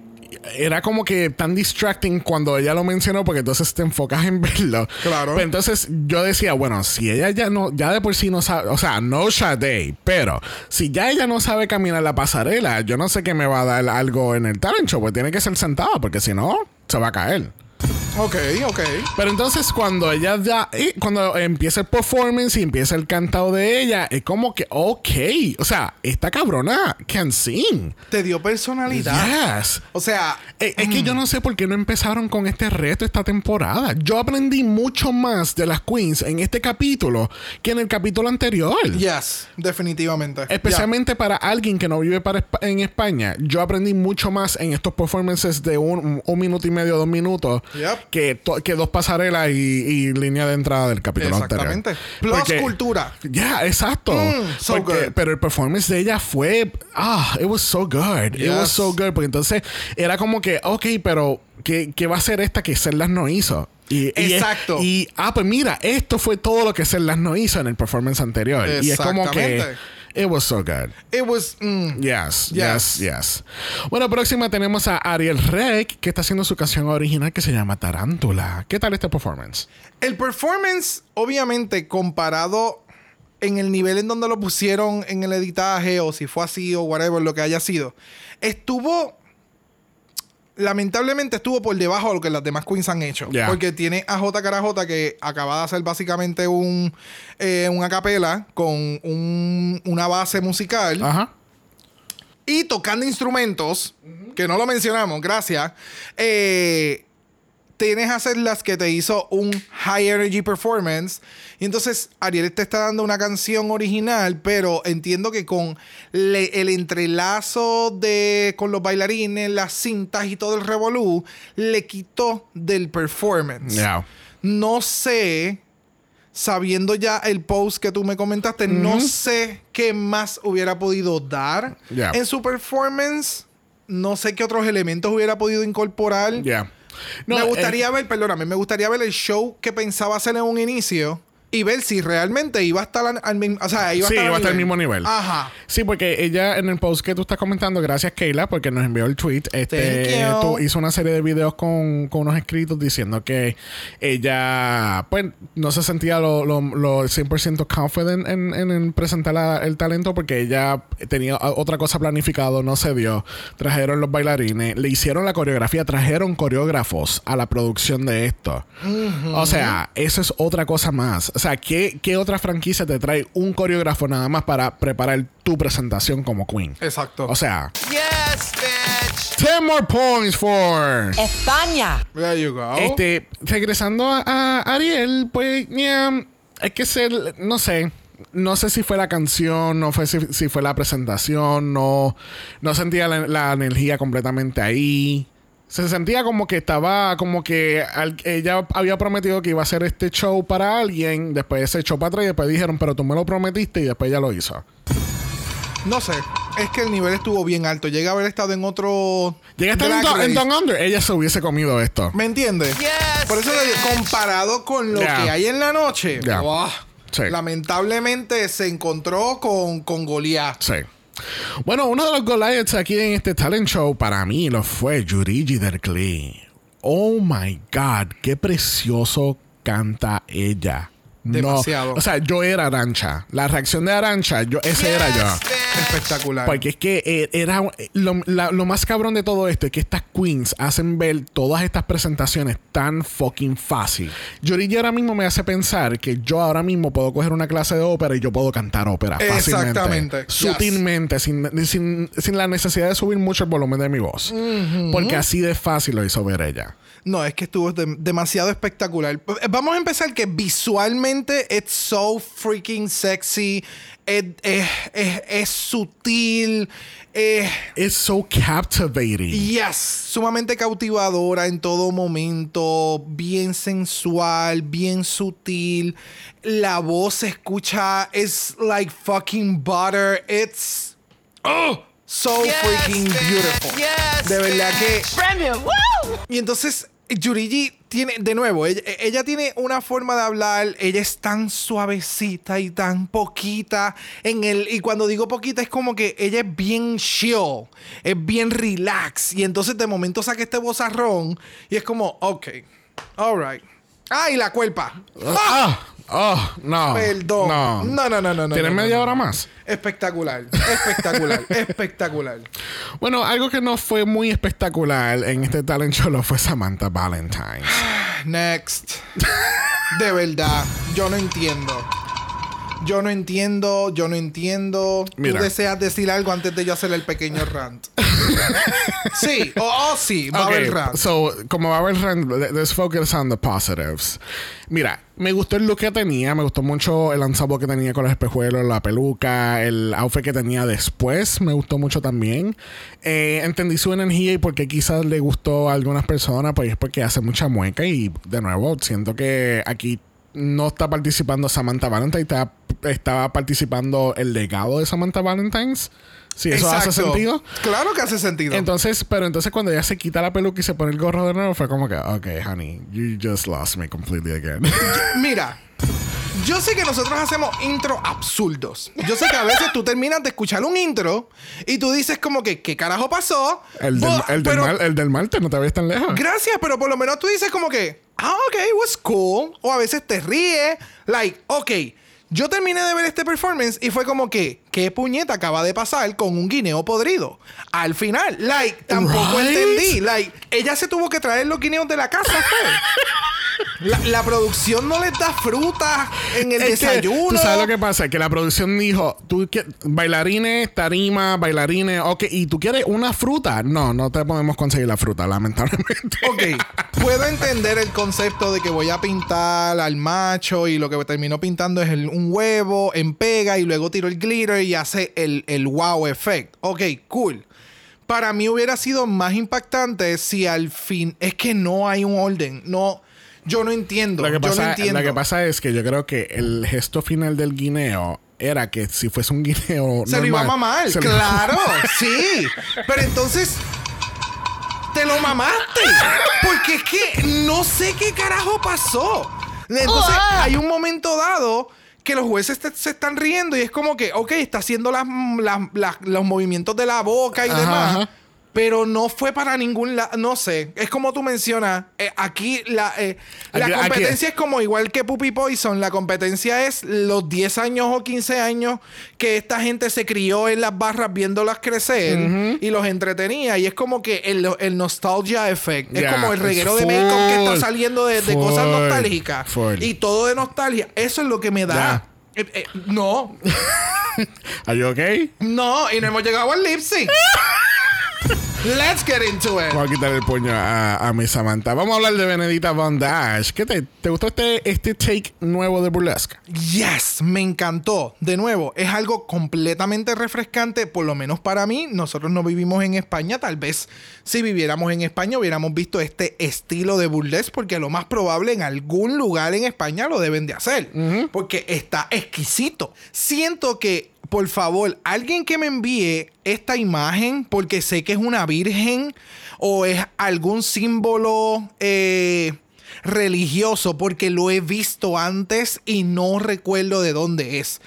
era como que tan distracting cuando ella lo mencionó, porque entonces te enfocas en verlo. Claro. Pero entonces yo decía, bueno, si ella ya no, ya de por sí no sabe, o sea, no Sade, pero si ya ella no sabe caminar la pasarela, yo no sé qué me va a dar algo en el talent show, pues tiene que ser sentada, porque si no, se va a caer. Ok, ok. Pero entonces cuando ella ya, eh, cuando empieza el performance y empieza el cantado de ella, es como que, ok, o sea, esta cabrona can sing. Te dio personalidad. Yes. O sea, Eh, es que yo no sé por qué no empezaron con este reto esta temporada. Yo aprendí mucho más de las queens en este capítulo que en el capítulo anterior. yes, definitivamente. Especialmente para alguien que no vive para en España, yo aprendí mucho más en estos performances de un, un minuto y medio, dos minutos, Yep. Que, dos pasarelas y, y línea de entrada del capítulo Exactamente. anterior. Plus cultura. Ya, exacto. Mm, so Porque- good. Pero el performance de ella fue, ah, it was so good. It was so good. Porque entonces era como que, ok, pero ¿qué, qué va a hacer esta que Cellas no hizo? Y, Exacto. Y, ah, pues mira, esto fue todo lo que Cellas no hizo en el performance anterior. Y es como que, Exactamente. It was so good. It was. mm, Yes, Yes. yes, yes. Bueno, próxima tenemos a Ariel Rec, que está haciendo su canción original que se llama Tarántula. ¿Qué tal este performance? El performance, obviamente, comparado en el nivel en donde lo pusieron en el editaje, o si fue así, o whatever, lo que haya sido, estuvo. Lamentablemente estuvo por debajo de lo que las demás queens han hecho. Yeah. Porque tiene a J. Carajota que acaba de hacer básicamente un, eh, una capela con un- una base musical. Ajá. y tocando instrumentos, que no lo mencionamos, gracias, eh, tienes a hacer las que te hizo un high energy performance. Y entonces Ariel te está dando una canción original, pero entiendo que con le- el entrelazo de con los bailarines, las cintas y todo el revolú, le quitó del performance. Yeah. No sé, sabiendo ya el post que tú me comentaste, no sé qué más hubiera podido dar Yeah. en su performance. No sé qué otros elementos hubiera podido incorporar. Yeah. No, me gustaría ver, perdóname, me gustaría ver el show que pensaba hacer en un inicio y ver si realmente iba a estar al, al mismo, o sea, iba a Sí, estar iba a al estar al mismo nivel. Ajá. Sí, porque ella en el post que tú estás comentando, gracias Keila, porque nos envió el tweet, este, tú- hizo una serie de videos con, con unos escritos diciendo que ella, pues, no se sentía lo, lo, lo 100% confident en, en- en presentar la- el talento porque ella tenía otra cosa planificado, no se dio. Trajeron los bailarines, le hicieron la coreografía, trajeron coreógrafos a la producción de esto. O sea, eso es otra cosa más. O sea, ¿qué, ¿qué otra franquicia te trae un coreógrafo nada más para preparar tu presentación como queen? Exacto. O sea, Yes, bitch. 10 more points for... España. There you go. Este, regresando a, a Ariel, pues, yeah, es que ser, no sé. No sé si fue la canción, no fue si, si fue la presentación, no, no sentía la, la energía completamente ahí. Se sentía como que estaba, como que al- ella había prometido que iba a hacer este show para alguien, después se echó para atrás y después dijeron, pero tú me lo prometiste y después ella lo hizo. No sé. Es que el nivel estuvo bien alto. Llega a haber estado en otro. Llega a estar en, Drag Down- en. Down Under, ella se hubiese comido esto. ¿Me entiendes? Yes, Por eso, bitch. comparado con lo Yeah. que hay en la noche. Sí. lamentablemente se encontró con, con Goliath. Sí. Bueno, uno de los Goliaths aquí en este talent show para mí lo fue Yurigi Derkli. Oh my God, qué precioso canta ella. No, Demasiado. o sea, yo era Arancha. La reacción de Arancha, yo, ese era yo. Espectacular. Porque es que eh, era lo, la- lo más cabrón de todo esto es que estas queens hacen ver todas estas presentaciones tan fucking fácil. Yorigi ahora mismo me hace pensar que yo ahora mismo puedo coger una clase de ópera y yo puedo cantar ópera fácilmente. Exactamente. Yes. Sutilmente, sin, sin, sin la necesidad de subir mucho el volumen de mi voz. Porque así de fácil lo hizo ver ella. No, es que estuvo de- demasiado espectacular. Eh, Vamos a empezar que visualmente it's so freaking sexy. Es, es- es- es sutil. Es, It's so captivating. yes, sumamente cautivadora en todo momento. Bien sensual, bien sutil. La voz se escucha. It's like fucking butter. It's. Oh, so Yes, freaking bitch. beautiful. Yes, de verdad que. Premium. Woo! Y entonces, Yurigi tiene, de nuevo, ella, ella tiene una forma de hablar, ella es tan suavecita y tan poquita en el, y cuando digo poquita es como que ella es bien chill, es bien relax, y entonces de momento saca este bozarrón y es como, ok, alright. Ah, la cuerpa. Ah, oh, no. Perdón. No. No, no, no, no. ¿Tienes no, media no. hora más? Espectacular, espectacular, *laughs* espectacular. Bueno, algo que no fue muy espectacular en este talent show lo fue Samantha Valentine. *sighs* Next. De verdad, yo no entiendo. Yo no entiendo, yo no entiendo. Mira. Tú deseas decir algo antes de yo hacer el pequeño rant. *laughs* sí, oh, oh, sí, va a Ok, haber rant. So, como va a haber rant, le- let's focus on the positives. Mira, me gustó el look que tenía, me gustó mucho el ensemble que tenía con los espejuelos, la peluca, el outfit que tenía después, me gustó mucho también. Eh, entendí su energía y por qué quizás le gustó a algunas personas, pues es porque hace mucha mueca y de nuevo siento que aquí no está participando Samantha Valentine, está, estaba participando el legado de Samantha Valentines. Si eso hace sentido. Claro que hace sentido. Entonces, pero entonces cuando ella se quita la peluca y se pone el gorro de nuevo, fue como que, ok, honey, you just lost me completely again. Mira, yo sé que nosotros hacemos intro absurdos. Yo sé que a veces tú terminas de escuchar un intro y tú dices como que, ¿qué carajo pasó? el, del, Bu- el, del pero- mal- el del martes, no te ves tan lejos. Gracias, pero por lo menos tú dices como que, ah, ok, was cool. O a veces te ríes, like, ok. Yo terminé de ver este performance y fue como que, ¿qué puñeta acaba de pasar con un guineo podrido? Al final, like, tampoco Right? entendí. Like, ella se tuvo que traer los guineos de la casa, fue. La, la producción no les da fruta en el Es que, desayuno. Tú sabes lo que pasa, que la producción dijo, tú bailarines, tarima, bailarines, ok, y tú quieres una fruta. No, no te podemos conseguir la fruta, lamentablemente. *laughs* Ok, puedo entender el concepto de que voy a pintar al macho y lo que terminó pintando es el- un huevo en pega y luego tiro el glitter y hace el, el wow effect. Ok, cool. Para mí hubiera sido más impactante si al fin... Es que no hay un orden. No... Yo no entiendo. Lo que, yo pasa, no entiendo. lo que pasa es que yo creo que el gesto final del guineo era que si fuese un guineo. Se lo iba a normal, mamar. lo Claro, *laughs* sí. Pero entonces. Te lo mamaste. Porque es que no sé qué carajo pasó. Entonces, ¡Uah! hay un momento dado que los jueces te- se están riendo y es como que, ok, está haciendo las, las- las- los movimientos de la boca y Ajá, demás. ajá. Pero no fue para ningún lado, no sé. Es como tú mencionas, eh, aquí la, eh, la Aquí- aquí- competencia es como igual que Puppy Poison. La competencia es los 10 años o 15 años que esta gente se crió en las barras viéndolas crecer y los entretenía. Y es como que el, el nostalgia effect. Es como el reguero de make-up que está saliendo de, de cosas nostálgicas. full. Y todo de nostalgia. Eso es lo que me da. Eh, eh, no, *laughs* Are you okay? no, y no hemos llegado al lip sync. *laughs* Let's get into it. Voy a quitar el puño a, a mi Samantha. Vamos a hablar de Benedita Von Dash. ¿Qué te, te gustó este, este take nuevo de Burlesque? Yes, me encantó. De nuevo, es algo completamente refrescante, por lo menos para mí. Nosotros no vivimos en España. Tal vez si viviéramos en España hubiéramos visto este estilo de burlesque, porque lo más probable en algún lugar en España lo deben de hacer, porque está exquisito. Siento que, por favor, alguien que me envíe esta imagen, porque sé que es una virgen o es algún símbolo... eh, religioso porque lo he visto antes y no recuerdo de dónde es.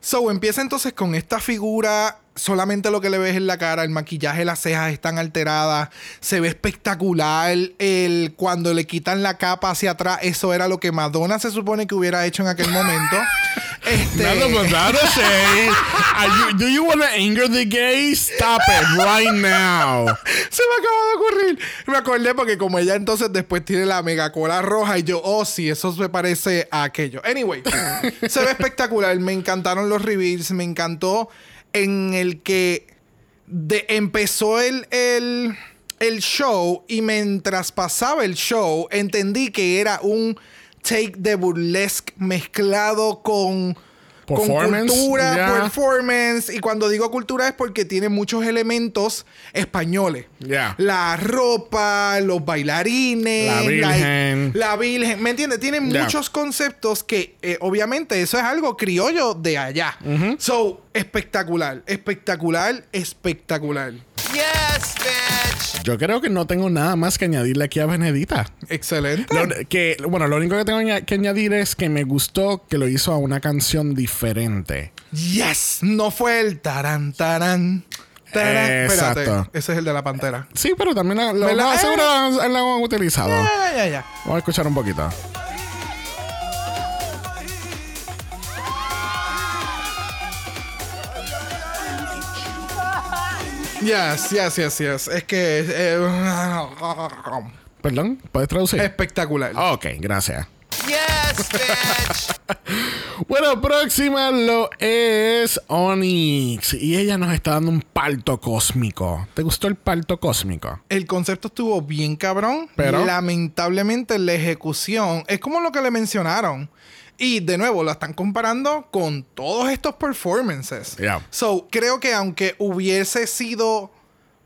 So, empieza entonces con esta figura. Solamente lo que le ves en la cara, el maquillaje, las cejas están alteradas. Se ve espectacular. El, cuando le quitan la capa hacia atrás, eso era lo que Madonna se supone que hubiera hecho en aquel momento. *laughs* este, to say. *laughs* You- do you want to anger the gays? Stop it right now. Se me acaba de ocurrir. Me acordé porque como ella entonces después tiene la mega cola roja y yo, oh sí, eso me parece a aquello. Anyway, *laughs* se ve espectacular. Me encantaron los reveals. Me encantó en el que empezó el, el, el show y mientras pasaba el show entendí que era un take de burlesque mezclado con... Con Performance, cultura, ya. performance. Y cuando digo cultura es porque tiene muchos elementos españoles. Ya. La ropa, los bailarines. La virgen. La, virgen. ¿Me entiendes? Tiene Ya. muchos conceptos que, eh, obviamente, eso es algo criollo de allá. So, espectacular, espectacular, espectacular. Yes, bitch. Yo creo que no tengo nada más que añadirle aquí a Benedita. Excelente. Lo, que, bueno, lo único que tengo que añadir es que me gustó que lo hizo a una canción diferente. Yes. No fue el tarán, tarán. tarán. Exacto. Espérate. Ese es el de la pantera. Sí, pero también la, la han utilizado. Ya, ya, ya. Vamos a escuchar un poquito. Yes, yes, yes, yes. Es que. eh, Perdón, ¿puedes traducir? espectacular. Ok, gracias. Yes, bitch. *laughs* Bueno, próxima lo es Onyx. Y ella nos está dando un parto cósmico. ¿Te gustó el parto cósmico? El concepto estuvo bien cabrón. Pero- Lamentablemente la ejecución es como lo que le mencionaron. Y de nuevo, lo están comparando con todos estos performances. Yeah. So, creo que aunque hubiese sido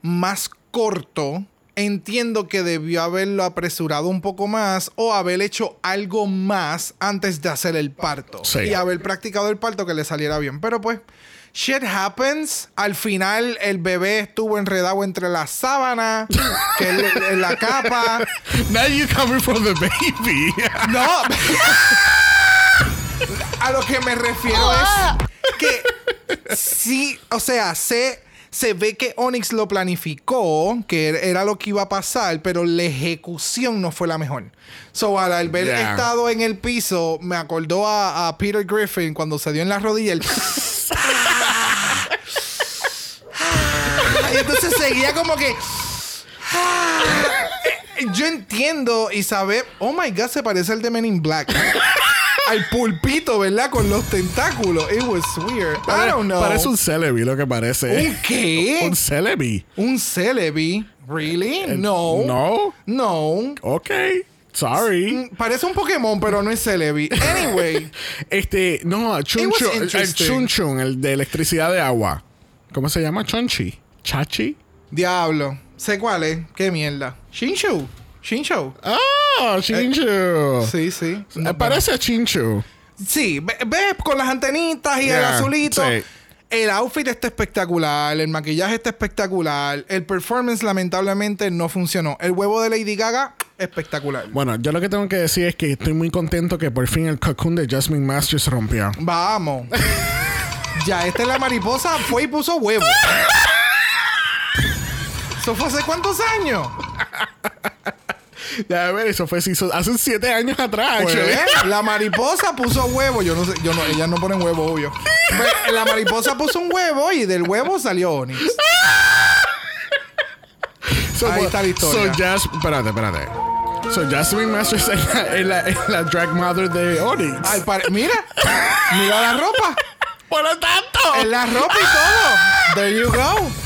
más corto, entiendo que debió haberlo apresurado un poco más o haber hecho algo más antes de hacer el parto. Sí. Y haber practicado el parto que le saliera bien. Pero pues, shit happens. Al final, el bebé estuvo enredado entre la sábana, que es la- la capa. *laughs* Now you coming from the baby. No. *laughs* A lo que me refiero es que sí, o sea, se, se ve que Onyx lo planificó, que er- era lo que iba a pasar, pero la ejecución no fue la mejor. So, al ver Yeah. estado en el piso, me acordó a, a Peter Griffin cuando se dio en la rodilla. el- y entonces seguía como que. Yo entiendo y saber, oh my god, se parece al de Men in Black. Al pulpito, ¿verdad? Con los tentáculos. It was weird. I don't know. Parece un celebi lo que parece. ¿Un qué? Un celebi. Un celebi. Really? No. No. No. Ok. Sorry. Mm, Parece un Pokémon, pero no es celebi. Anyway. *laughs* Este, no, Chun It was Chun, el, el interesting. Chun Chun, el de electricidad de agua. ¿Cómo se llama? Chonchi. Chachi. Diablo. Sé cuál es. Qué mierda. Shinshu. Shinshu. Ah, Chinchu. Sí, sí. Me parece a Chinchu. Sí, ve- ves con las antenitas y el azulito. sí. El outfit está espectacular, el maquillaje está espectacular, el performance lamentablemente no funcionó. El huevo de Lady Gaga, espectacular. Bueno, yo lo que tengo que decir es que estoy muy contento que por fin el cocoon de Jasmine Masters se rompió. Vamos. *laughs* ya, esta es la mariposa, fue y puso huevo. *laughs* ¿Eso fue hace cuántos años? *laughs* Ya, a ver, eso fue hizo hace siete años atrás. Pues, *laughs* la mariposa puso huevo. Yo no sé, yo no, ellas no ponen huevo, obvio. Pues, la mariposa puso un huevo y del huevo salió Onyx. So, Ahí está la historia. So, Jas- espérate, espérate. So, Jasmine Masters es la, es la, drag mother de Onyx. Mira, mira la ropa. *laughs* ¡Por lo tanto! En la ropa y todo. There you go.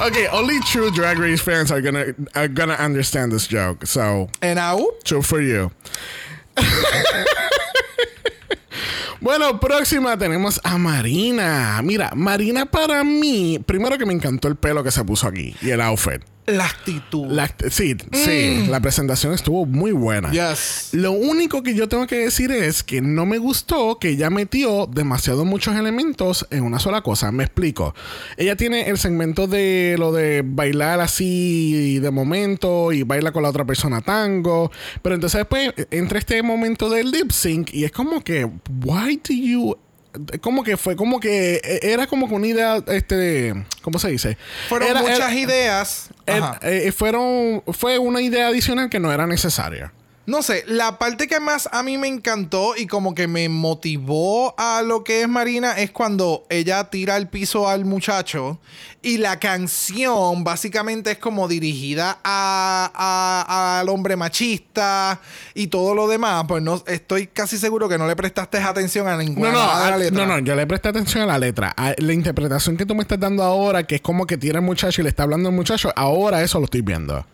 Okay, only true Drag Race fans are gonna are gonna understand this joke. So, En AU. true for you. Bueno, próxima tenemos a Marina. Mira, Marina para mí, primero que me encantó el pelo que se puso aquí y el outfit. La actitud. La- sí, sí, la presentación estuvo muy buena. Yes. Lo único que yo tengo que decir es que no me gustó que ella metió demasiado muchos elementos en una sola cosa. Me explico. Ella tiene el segmento de lo de bailar así de momento y baila con la otra persona tango. Pero entonces después entra este momento del lip sync y es como que, why do you como que fue como que eh, era como que una idea este ¿cómo se dice? Fueron Era- muchas era- ideas. Ajá. eh, fueron fue una idea adicional que no era necesaria. No sé, la parte que más a mí me encantó y como que me motivó a lo que es Marina es cuando ella tira al piso al muchacho y la canción básicamente es como dirigida a, a- al hombre machista y todo lo demás. Pues no estoy casi seguro que no le prestaste atención a ninguna No, no, la letra. no, no, yo le presté atención a la letra. A la interpretación que tú me estás dando ahora, que es como que tira al muchacho y le está hablando al muchacho, ahora eso lo estoy viendo.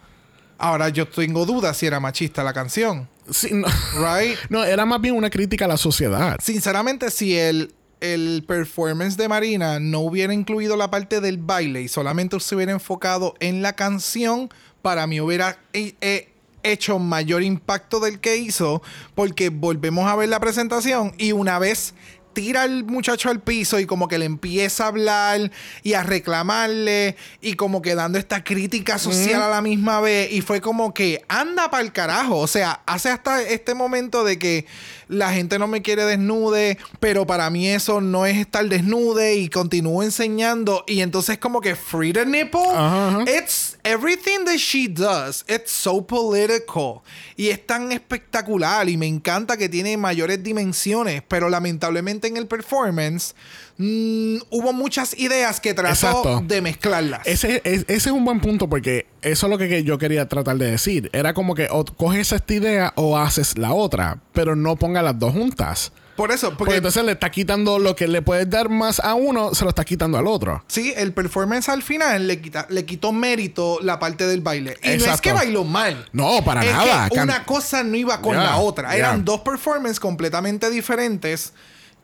Ahora yo tengo dudas si era machista la canción. Sí, no, Right? no, era más bien una crítica a la sociedad. Sinceramente, si el, el performance de Marina no hubiera incluido la parte del baile y solamente se hubiera enfocado en la canción, para mí hubiera eh, eh, hecho mayor impacto del que hizo, porque volvemos a ver la presentación y una vez tira al muchacho al piso y como que le empieza a hablar y a reclamarle y como que dando esta crítica social a la misma vez. Y fue como que anda para el carajo, o sea, hace hasta este momento de que la gente no me quiere desnude, pero para mí eso no es estar desnude y continúo enseñando. Y entonces como que free the nipple, ajá. it's everything that she does, it's so political y es tan espectacular y me encanta que tiene mayores dimensiones, pero lamentablemente en el performance mm, hubo muchas ideas que trató Exacto. de mezclarlas. Ese, es- ese es un buen punto porque eso es lo que, yo quería tratar de decir. Era como que o coges esta idea o haces la otra, pero no ponga las dos juntas. Por eso, Porque porque entonces le está quitando lo que le puedes dar más a uno, se lo está quitando al otro. Sí, el performance al final le, quita, le quitó mérito la parte del baile. Y no es Exacto. que bailó mal. No, para es nada. Que una cosa no iba con Ya, la otra. Eran dos performances completamente diferentes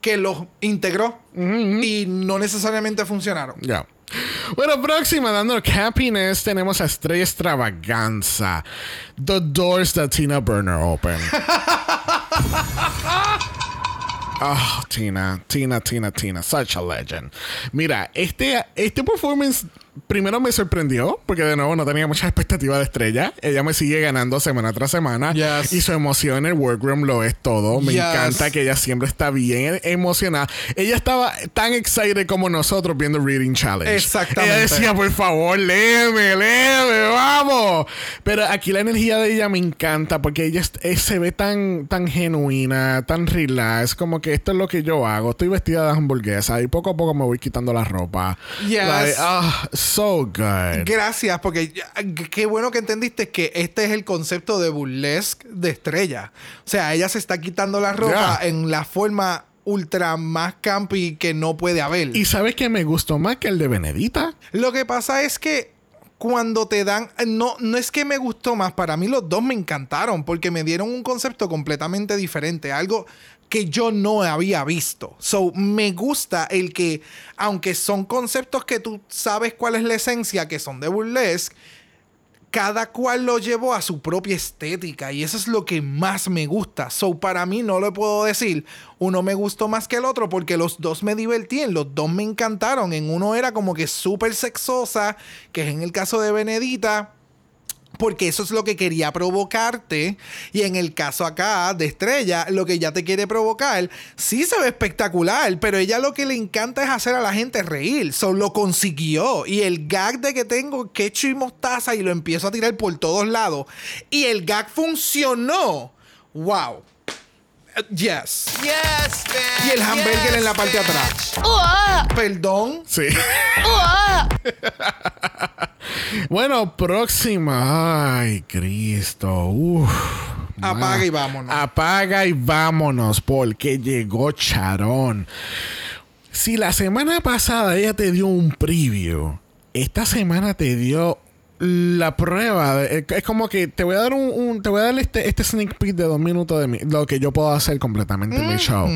que los integró y no necesariamente funcionaron. Ya. Bueno, próxima, dando happiness, tenemos a Estrella Extravaganza. The doors that Tina Burner opened. *laughs* Oh, Tina, Tina, Tina, Tina, such a legend. Mira, este, este performance primero me sorprendió, porque de nuevo no tenía mucha expectativa de estrella. Ella me sigue ganando semana tras semana. Yes. Y su emoción en el workroom lo es todo. Me Yes. encanta que ella siempre está bien emocionada. Ella estaba tan excited como nosotros viendo Reading Challenge. Exactamente. Ella decía, por favor, léeme, léeme, vamos. Pero aquí la energía de ella me encanta porque ella es- eh, se ve tan, tan genuina, tan relax, como que esto es lo que yo hago. Estoy vestida de hamburguesa y poco a poco me voy quitando la ropa. Yes. Like, ah, so good. Gracias, porque qué bueno que entendiste que este es el concepto de burlesque de estrella. O sea, ella se está quitando la ropa en la forma ultra más campi que no puede haber. ¿Y sabes que me gustó más que el de Benedita? Lo que pasa es que cuando te dan, no, no es que me gustó más, para mí los dos me encantaron porque me dieron un concepto completamente diferente, algo que yo no había visto. So, me gusta el que, aunque son conceptos que tú sabes cuál es la esencia, que son de burlesque, cada cual lo llevó a su propia estética y eso es lo que más me gusta. So, para mí no le puedo decir, uno me gustó más que el otro porque los dos me divertían, los dos me encantaron. En uno era como que súper sexosa, que es en el caso de Benedita porque eso es lo que quería provocarte. Y en el caso acá de Estrella, lo que ya te quiere provocar, sí se ve espectacular, pero ella lo que le encanta es hacer a la gente reír. Solo lo consiguió. Y el gag de que tengo ketchup y mostaza y lo empiezo a tirar por todos lados. Y el gag funcionó. ¡Wow! Yes. Yes, bitch. Y el hamburger Yes, en la parte de atrás. Perdón. Sí. ¡Uah! *laughs* bueno, próxima. Ay, Cristo. Uf. Apaga y vámonos. Apaga y vámonos porque llegó Charón. Si la semana pasada ella te dio un preview, esta semana te dio la prueba. de- es como que te voy a dar un, un- te voy a dar este, este sneak peek de dos minutos de mi- lo que yo puedo hacer completamente en mi show.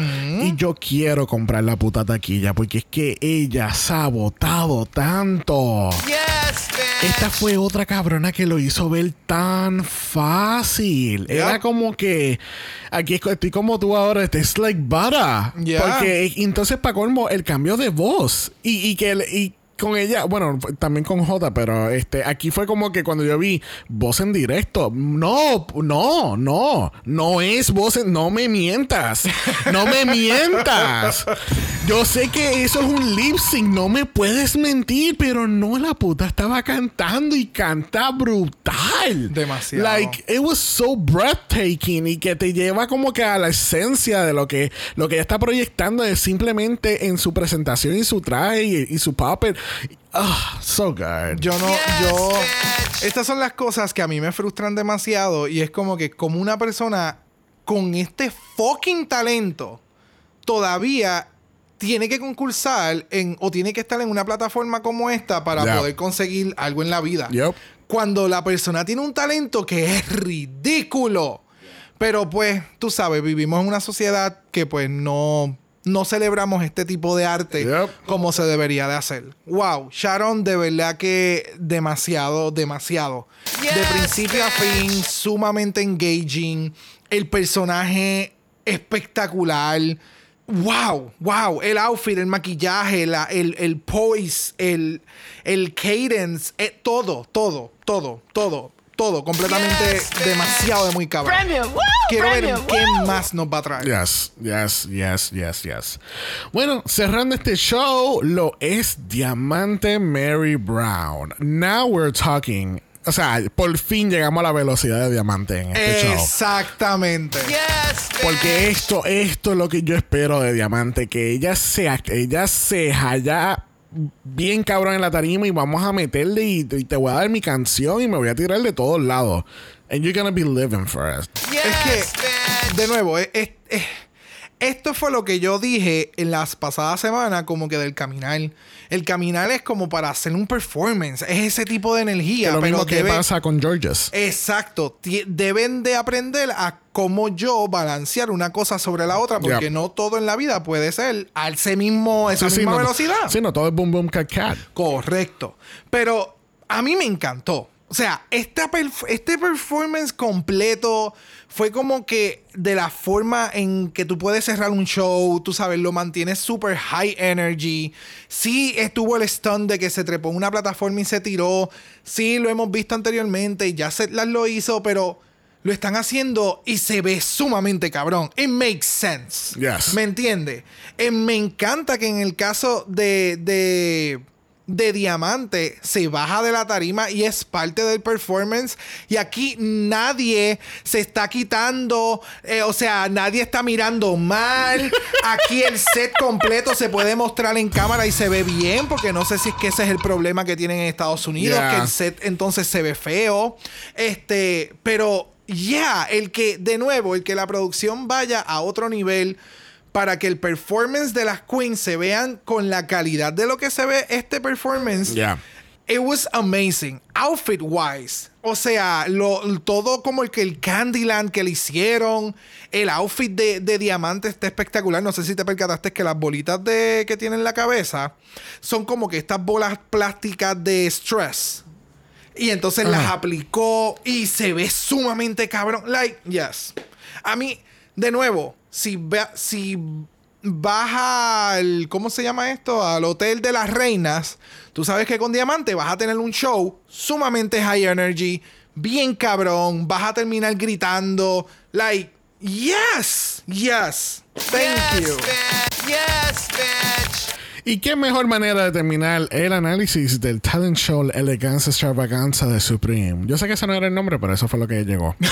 Y yo quiero comprar la puta taquilla porque es que ella se ha votado tanto. Yes, bitch. Esta fue otra cabrona que lo hizo ver tan fácil. Era como que aquí es- estoy como tú ahora, este es like butter. Yeah. Porque entonces para colmo el cambio de voz y, y que el- y con ella, bueno, también con J, pero este aquí fue como que cuando yo vi voz en directo, no, no, no, no es voz en, no me mientas. No me mientas. Yo sé que eso es un lip sync, no me puedes mentir, pero no la puta estaba cantando y canta brutal. Demasiado. Like it was so breathtaking y que te lleva como que a la esencia de lo que lo que ella está proyectando es simplemente en su presentación y su traje y, y su puppet. Ah, so good. Yo no, Yes, yo. bitch. Estas son las cosas que a mí me frustran demasiado. Y es como que, como una persona con este fucking talento todavía tiene que concursar en, o tiene que estar en una plataforma como esta para Yeah. poder conseguir algo en la vida. Yep. Cuando la persona tiene un talento que es ridículo. Pero pues, tú sabes, vivimos en una sociedad que pues no, no celebramos este tipo de arte Yep. como se debería de hacer. Wow, Sharon, de verdad que demasiado, demasiado. de principio a fin, sumamente engaging. El personaje espectacular. Wow, wow. El outfit, el maquillaje, la- el, el poise, el, el cadence, eh, todo, todo, todo, todo, todo. Completamente Yes, demasiado de muy cabrón. Premium. ¡Woo! Quiero ver Premium. qué ¡Woo! más nos va a traer. Yes, yes, yes, yes, yes. Bueno, cerrando este show, lo es Diamante Mary Brown. Now we're talking. O sea, por fin llegamos a la velocidad de Diamante en este show. Exactamente. Porque esto, esto es lo que yo espero de Diamante, que ella se, ella se haya bien cabrón en la tarima y vamos a meterle y, y te voy a dar mi canción y me voy a tirar de todos lados. And you're gonna be living for us. Yes, Es que, bitch. de nuevo, es- es- es- esto fue lo que yo dije en las pasadas semanas, como que del caminar. El caminar es como para hacer un performance, es ese tipo de energía. Que lo pero mismo que debe- pasa con Georges. Exacto, deben de aprender a cómo yo balancear una cosa sobre la otra, porque no todo en la vida puede ser a ese mismo, esa Sí, sí, misma no- velocidad. Sí, no, todo es boom boom cat cat. Correcto. Pero a mí me encantó. O sea, esta perf- este performance completo fue como que de la forma en que tú puedes cerrar un show, tú sabes, lo mantienes super high energy. Sí estuvo el stunt de que se trepó en una plataforma y se tiró. Sí, lo hemos visto anteriormente y ya Setlas lo hizo, pero lo están haciendo y se ve sumamente cabrón. It makes sense. Yes. ¿Me entiende? Eh, me encanta que en el caso de, de, de Diamante se baja de la tarima y es parte del performance. Y aquí nadie se está quitando, eh, o sea, nadie está mirando mal. Aquí el set completo se puede mostrar en cámara y se ve bien, porque no sé si es que ese es el problema que tienen en Estados Unidos, Yeah. que el set entonces se ve feo. Este, pero ya, el que, de nuevo, el que la producción vaya a otro nivel para que el performance de las queens se vean con la calidad de lo que se ve este performance. Yeah. It was amazing. Outfit wise. O sea, lo, todo como el que el Candyland que le hicieron. El outfit de, de diamante está espectacular. No sé si te percataste que las bolitas de, que tiene en la cabeza son como que estas bolas plásticas de stress. Y entonces las aplicó y se ve sumamente cabrón. Like, yes. A mí, de nuevo, si, ve- si vas al. ¿Cómo se llama esto? Al Hotel de las Reinas. Tú sabes que con Diamante vas a tener un show sumamente high energy, bien cabrón. Vas a terminar gritando. Like, yes, yes. Thank you. Yes, bitch. ¿Y qué mejor manera de terminar el análisis del talent show Elegancia Extravaganza de Supreme? Yo sé que ese no era el nombre, pero eso fue lo que llegó. *laughs*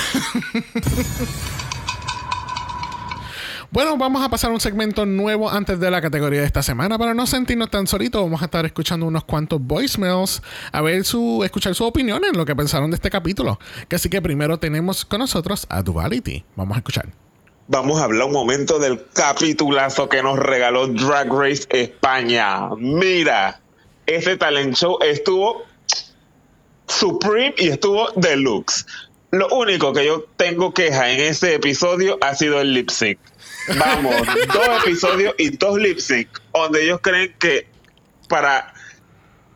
Bueno, vamos a pasar a un segmento nuevo antes de la categoría de esta semana. Para no sentirnos tan solitos, vamos a estar escuchando unos cuantos voicemails a ver su, escuchar su opinión en lo que pensaron de este capítulo. Así que primero tenemos con nosotros a Duality. Vamos a escuchar. Vamos a hablar un momento del capitulazo que nos regaló Drag Race España. Mira, ese talent show estuvo Supreme y estuvo Deluxe. Lo único que yo tengo queja en ese episodio ha sido el lip sync. Vamos, *laughs* dos episodios y dos lip sync, donde ellos creen que para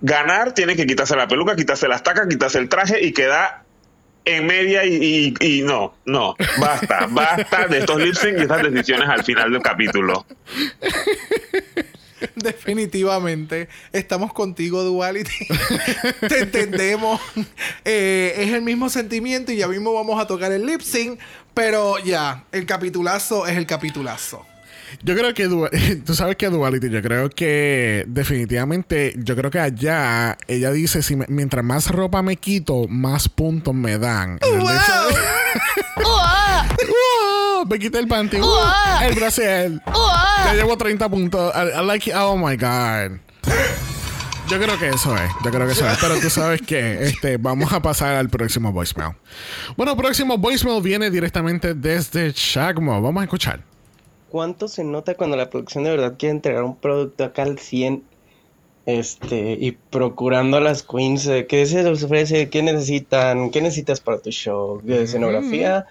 ganar tienen que quitarse la peluca, quitarse las tacas, quitarse el traje y queda en media y, y- y no, no, basta, *laughs* basta de estos lip sync y estas decisiones al final del capítulo. *laughs* Definitivamente. Estamos contigo, Duality. *laughs* Te entendemos. Eh, es el mismo sentimiento y ya mismo vamos a tocar el lip sync. Pero ya, el capitulazo es el capitulazo. Yo creo que *laughs* tú sabes que Duality, yo creo que definitivamente, yo creo que allá ella dice si me- mientras más ropa me quito, más puntos me dan. *laughs* *laughs* ¡Wow! Me quité el panty. ¡Uh! El brasier. Ya llevo 30 puntos. I, I like it. Oh my God. Yo creo que eso es. Yo creo que eso es. Pero tú sabes que este, vamos a pasar al próximo voicemail. Bueno, próximo voicemail viene directamente desde Chagmo. Vamos a escuchar. ¿Cuánto se nota cuando la producción de verdad quiere entregar un producto acá al 100? Este, y procurando a las queens, ¿qué se les ofrece? ¿Qué necesitan? ¿Qué necesitas para tu show? ¿De escenografía?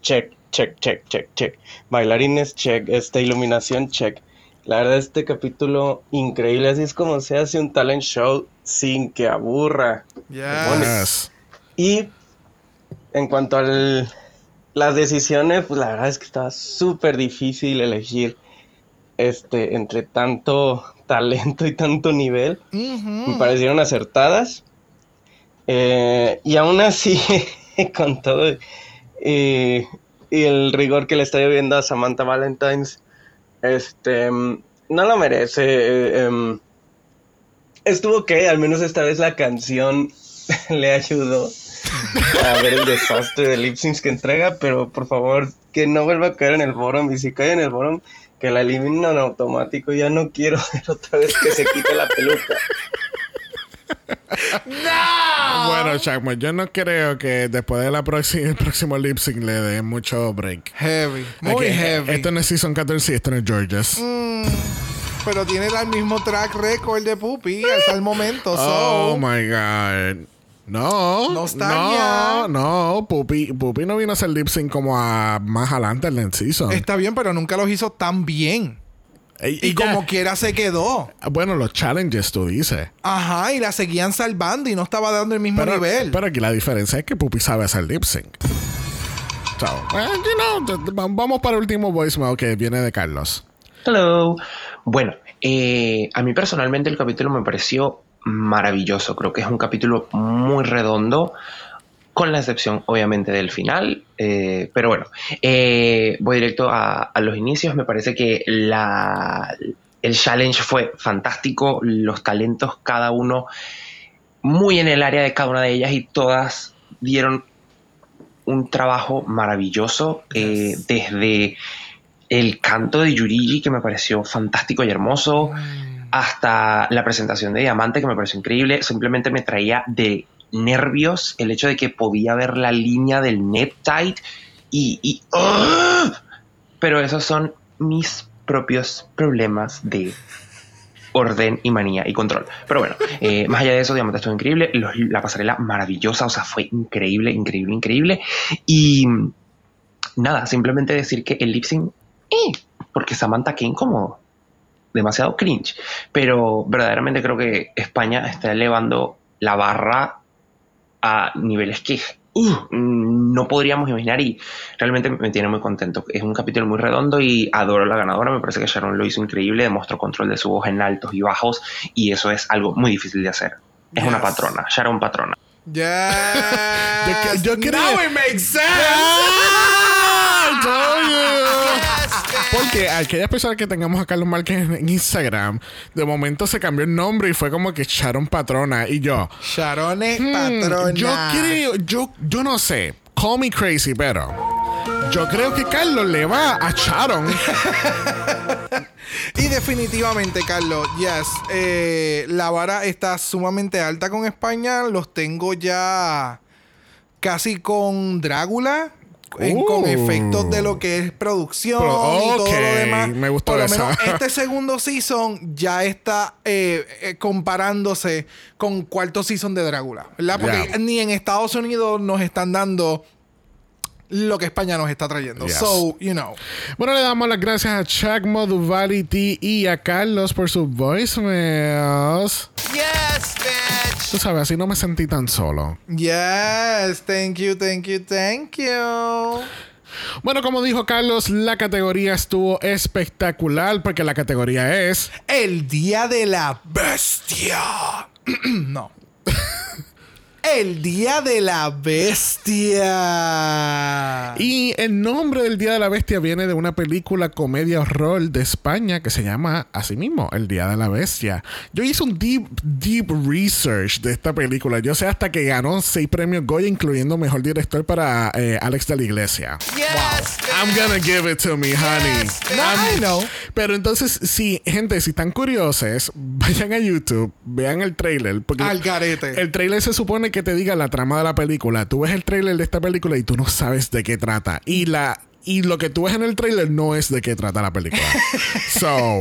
Check, check, check, check, check. Bailarines, check. Este, iluminación, check. La verdad, este capítulo increíble. Así es como se hace un talent show sin que aburra. Yes. Y en cuanto a las decisiones, pues la verdad es que estaba súper difícil elegir este entre tanto *laughs* talento y tanto nivel. Me parecieron acertadas. Eh, y aún así, *laughs* con todo eh, y el rigor que le está lloviendo a Samantha Valentines, este no lo merece. eh, em, estuvo ok, al menos esta vez la canción *laughs* le ayudó *laughs* a ver el desastre de lip syncs que entrega, pero por favor que no vuelva a caer en el bottom y si cae en el bottom que la eliminen en automático, ya no quiero *laughs* ver otra vez que se quite la peluca. *laughs* Bueno, Chagmo, yo no creo que después de la próxima, el próximo lip sync le dé mucho break. Heavy. Muy heavy. Esto no es Season 14 y esto no es Georges. Mm, pero tiene el mismo track record de Puppy hasta el momento. Oh my God. No. No está No, ya. no. Pupi, Pupi no vino a hacer lip sync como a más adelante en el season. Está bien, pero nunca los hizo tan bien. Y, Y, como quiera se quedó. Bueno, los challenges tú dices. Ajá, y la seguían salvando y no estaba dando el mismo Pero, nivel. pero aquí la diferencia es que Pupi sabe hacer lip sync. So, eh, you know, vamos para el último voicemail que viene de Carlos. Hello. Bueno, eh, a mí personalmente el capítulo me pareció maravilloso. Creo que es un capítulo muy redondo, con la excepción obviamente del final. eh, pero bueno, eh, voy directo a, a los inicios. Me parece que la, el challenge fue fantástico. Los talentos, cada uno muy en el área de cada una de ellas y todas dieron un trabajo maravilloso. eh, desde el canto de Yurigi, que me pareció fantástico y hermoso, hasta la presentación de Diamante, que me pareció increíble. Simplemente me traía de nervios el hecho de que podía ver la línea del net tight y. y ¡Ugh! Pero esos son mis propios problemas de orden y manía y control. Pero bueno, eh, *laughs* más allá de eso, Diamante estuvo increíble. Los- la pasarela maravillosa, o sea, fue increíble, increíble, increíble. Y nada, simplemente decir que el lip sync, eh, porque Samantha, qué incómodo. Demasiado cringe. Pero verdaderamente creo que España está elevando la barra a niveles que uh, no podríamos imaginar y realmente me tiene muy contento. Es un capítulo muy redondo y adoro a la ganadora. Me parece que Sharon lo hizo increíble, demostró control de su voz en altos y bajos y eso es algo muy difícil de hacer. Es una patrona, Sharon patrona. Yes. yo creo- Now it makes sense. *laughs* Porque aquellas personas que tengamos a Carlos Márquez en- Instagram, de momento se cambió el nombre y fue como que Sharon Patrona. Y yo, Sharon es hmm, patrona. yo creo, yo, yo no sé, call me crazy, pero yo creo que Carlos le va a Sharon. *laughs* Y definitivamente, Carlos, yes. eh, la vara está sumamente alta con España. Los tengo ya casi con Drácula. En- Uh. con efectos de lo que es producción Pro- y todo ok, lo demás. me gustó Por lo esa. menos este *laughs* segundo season ya está eh, eh, comparándose con cuarto season de Drácula. ¿Verdad? Porque Yeah. ni en Estados Unidos nos están dando lo que España nos está trayendo. Yes. So, you know. Bueno, le damos las gracias a Chuck Moduvality y a Carlos por sus voicemails. Yes, bitch. Tú sabes, así no me sentí tan solo. Yes, thank you, thank you, thank you. Bueno, como dijo Carlos, la categoría estuvo espectacular porque la categoría es El día de la bestia. *clears throat* no. El día de la bestia. Y el nombre del Día de la Bestia viene de una película comedia horror de España que se llama así mismo, El Día de la Bestia. Yo hice un deep, deep research de esta película. Yo sé hasta que ganó seis premios Goya, incluyendo Mejor Director para eh, Alex de la Iglesia. Yes, I'm gonna give it to me, honey. No, I know. Pero entonces, sí, gente, si están curiosos, *laughs* vayan a YouTube, vean el trailer. Porque Al garete. el trailer se supone que te diga la trama de la película. Tú ves el trailer de esta película y tú no sabes de qué trata. Y la y lo que tú ves en el trailer no es de qué trata la película. *laughs* so,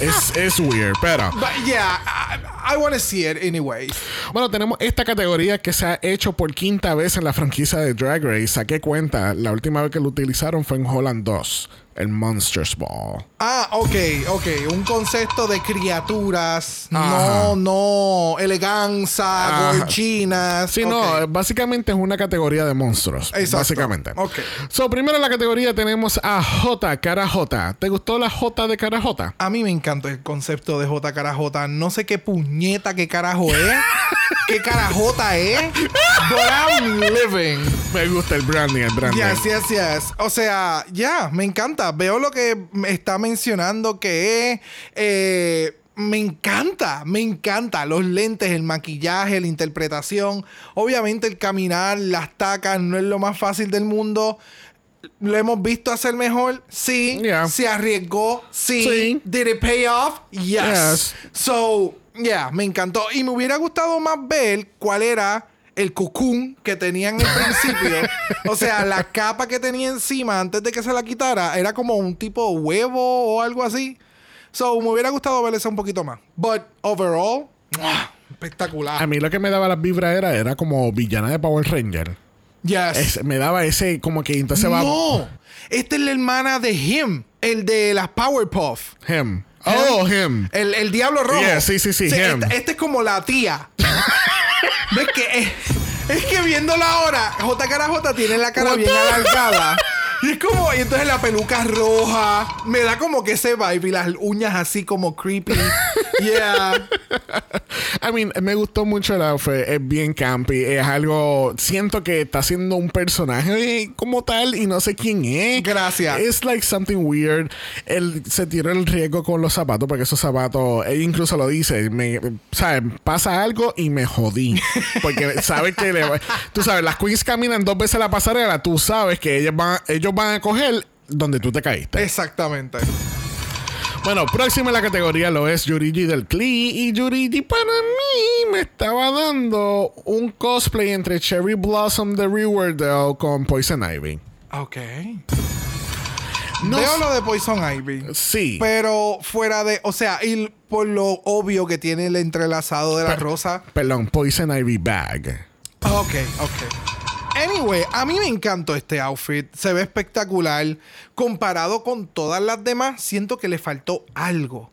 es, es weird, pero... But yeah, I, I want to see it anyway. Bueno, tenemos esta categoría que se ha hecho por quinta vez en la franquicia de Drag Race. Saqué cuenta, la última vez que lo utilizaron fue en Holland 2, el Monsters Ball. Ah, ok, ok. Un concepto de criaturas. Ajá. No, no. Eleganza, Ajá. gorchinas. Sí, no, básicamente es una categoría de monstruos. Exacto. Básicamente. Ok. So, primero en la categoría tenemos a J, cara J. ¿Te gustó la J de cara J? A mí me encanta el concepto de J cara J. No sé qué puñeta, qué carajo es. *laughs* qué carajota es. But I'm living. Me gusta el branding, el branding. Yes, yes, yes. O sea, ya, me encanta. Veo lo que está mencionando que es. eh, me encanta, me encanta. Los lentes, el maquillaje, la interpretación. Obviamente, el caminar, las tacas, no es lo más fácil del mundo. Lo hemos visto hacer mejor, sí. Yeah. Se arriesgó, sí. Sí. Did it pay off? Yes. Yes. So, yeah, me encantó. Y me hubiera gustado más ver cuál era el cocoon que tenía en el principio. *laughs* o sea, la capa que tenía encima antes de que se la quitara era como un tipo huevo o algo así. So, me hubiera gustado ver eso un poquito más. But overall, ¡mua! espectacular. A mí lo que me daba las vibras era, era como villana de Power Ranger. yes. Es- me daba ese como que entonces va... no, esta es la hermana de him, el de las Powerpuff. Him. Oh, him. El, el diablo rojo. Yeah, sí, sí, sí, him. Este, este es como la tía. *laughs* ¿Ves que es, es que viéndola ahora, J cara J tiene la cara bien alargada. Y es como, y entonces la peluca roja. Me da como que ese vibe y las uñas así como creepy. Yeah. I mean, me gustó mucho el outfit. Es bien campy. Es algo... Siento que está haciendo un personaje como tal y no sé quién es. Gracias. Es like something weird. Él se tiró el riesgo con los zapatos porque esos zapatos... Él incluso lo dice. Me, ¿Sabes? Pasa algo y me jodí. Porque sabes que... le- tú sabes, las queens caminan dos veces la pasarela. Tú sabes que ellas van, ellos van a coger donde tú te caíste. Exactamente. Bueno, próxima en la categoría lo es Yurigi del Klee. Y Yurigi para mí me estaba dando un cosplay entre Cherry Blossom de Riverdale con Poison Ivy. Ok. No Veo lo de Poison Ivy. Sí. Pero fuera de. O sea, y por lo obvio que tiene el entrelazado de la Pe- rosa. Perdón, Poison Ivy Bag. Ok, ok. Anyway, a mí me encantó este outfit. Se ve espectacular. Comparado con todas las demás, siento que le faltó algo.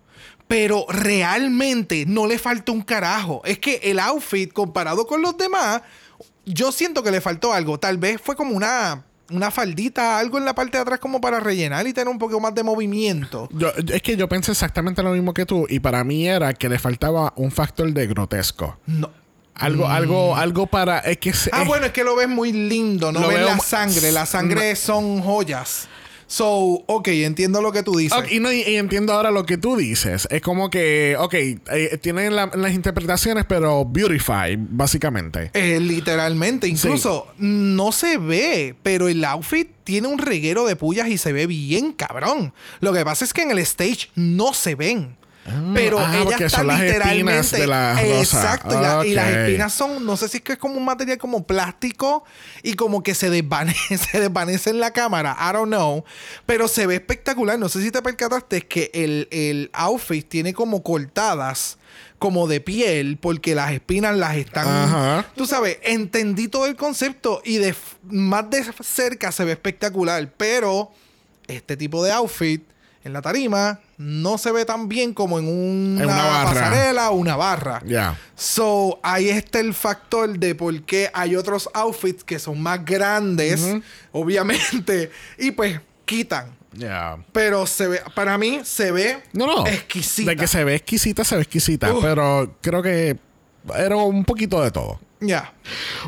Pero realmente no le faltó un carajo. Es que el outfit, comparado con los demás, yo siento que le faltó algo. Tal vez fue como una, una faldita, algo en la parte de atrás como para rellenar y tener un poco más de movimiento. Yo- es que yo pensé exactamente lo mismo que tú y para mí era que le faltaba un factor de grotesco. No. Algo, algo, algo para... Es que Ah, es- bueno, es que lo ves muy lindo. No Lo ves veo la sangre. La sangre son joyas. So, ok, entiendo lo que tú dices. Ok, y, no, y- y entiendo ahora lo que tú dices. Es como que, ok, eh, tienen la- las interpretaciones, pero beautify, básicamente. Eh, literalmente, incluso no se ve, pero el outfit tiene un reguero de pullas y se ve bien cabrón. Lo que pasa es que en el stage no se ven. Pero ah, ella está son las espinas literalmente. de la rosa. Exacto. y, la- y las espinas son, no sé si es que es como un material como plástico y como que se desvanece, *laughs* se desvanece en la cámara. I don't know. Pero se ve espectacular. No sé si te percataste que el, el outfit tiene como cortadas como de piel porque las espinas las están Ajá. Tú sabes, entendí todo el concepto y de más de cerca se ve espectacular, pero este tipo de outfit en la tarima no se ve tan bien como en una, En una barra. pasarela o una barra. Ya. So, ahí está el factor de por qué hay otros outfits que son más grandes, obviamente, y pues quitan. Ya. Pero se ve, para mí se ve No, no. exquisita. De que se ve exquisita, se ve exquisita. Pero creo que era un poquito de todo. Ya.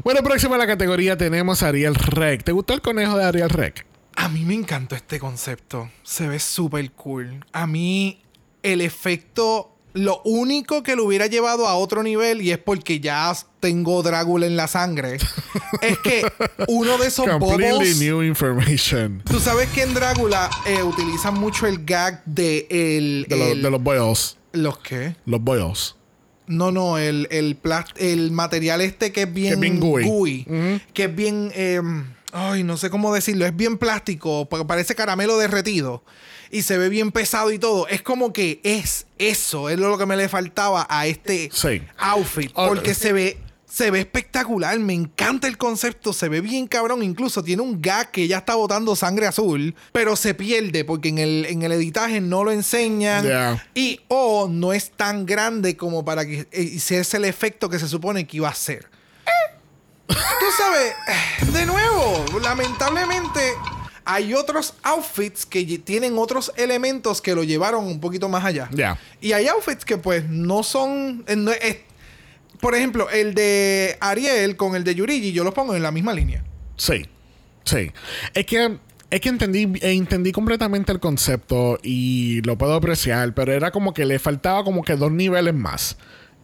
Bueno, próximo a la categoría tenemos a Ariel Rec. ¿Te gustó el conejo de Ariel Rec? A mí me encantó este concepto. Se ve súper cool. A mí el efecto, lo único que lo hubiera llevado a otro nivel, y es porque ya tengo Drácula en la sangre, *laughs* es que uno de esos bobos... new information. Tú sabes que en Drácula eh, utilizan mucho el gag de el... De, lo- el- de los boils. ¿Los qué? Los boils. No, no, el, el, el material este que es bien, Que es bien gooey. que es bien, eh, ay, no sé cómo decirlo, es bien plástico, porque parece caramelo derretido y se ve bien pesado y todo. Es como que es eso, es lo que me le faltaba a este Sí. outfit, porque se ve, se ve espectacular, me encanta el concepto, se ve bien cabrón, incluso tiene un gag que ya está botando sangre azul, pero se pierde porque en el, en el editaje no lo enseñan Yeah. y o no es tan grande como para que eh, hiciese el efecto que se supone que iba a ser. Tú sabes, eh, de nuevo, lamentablemente hay otros outfits que tienen otros elementos que lo llevaron un poquito más allá. Ya. Y hay outfits que pues no son... eh, no es- por ejemplo, el de Ariel con el de Yurigi, yo los pongo en la misma línea. Sí, sí. Es que, es que entendí, eh, entendí completamente el concepto y lo puedo apreciar, pero era como que le faltaba como que dos niveles más.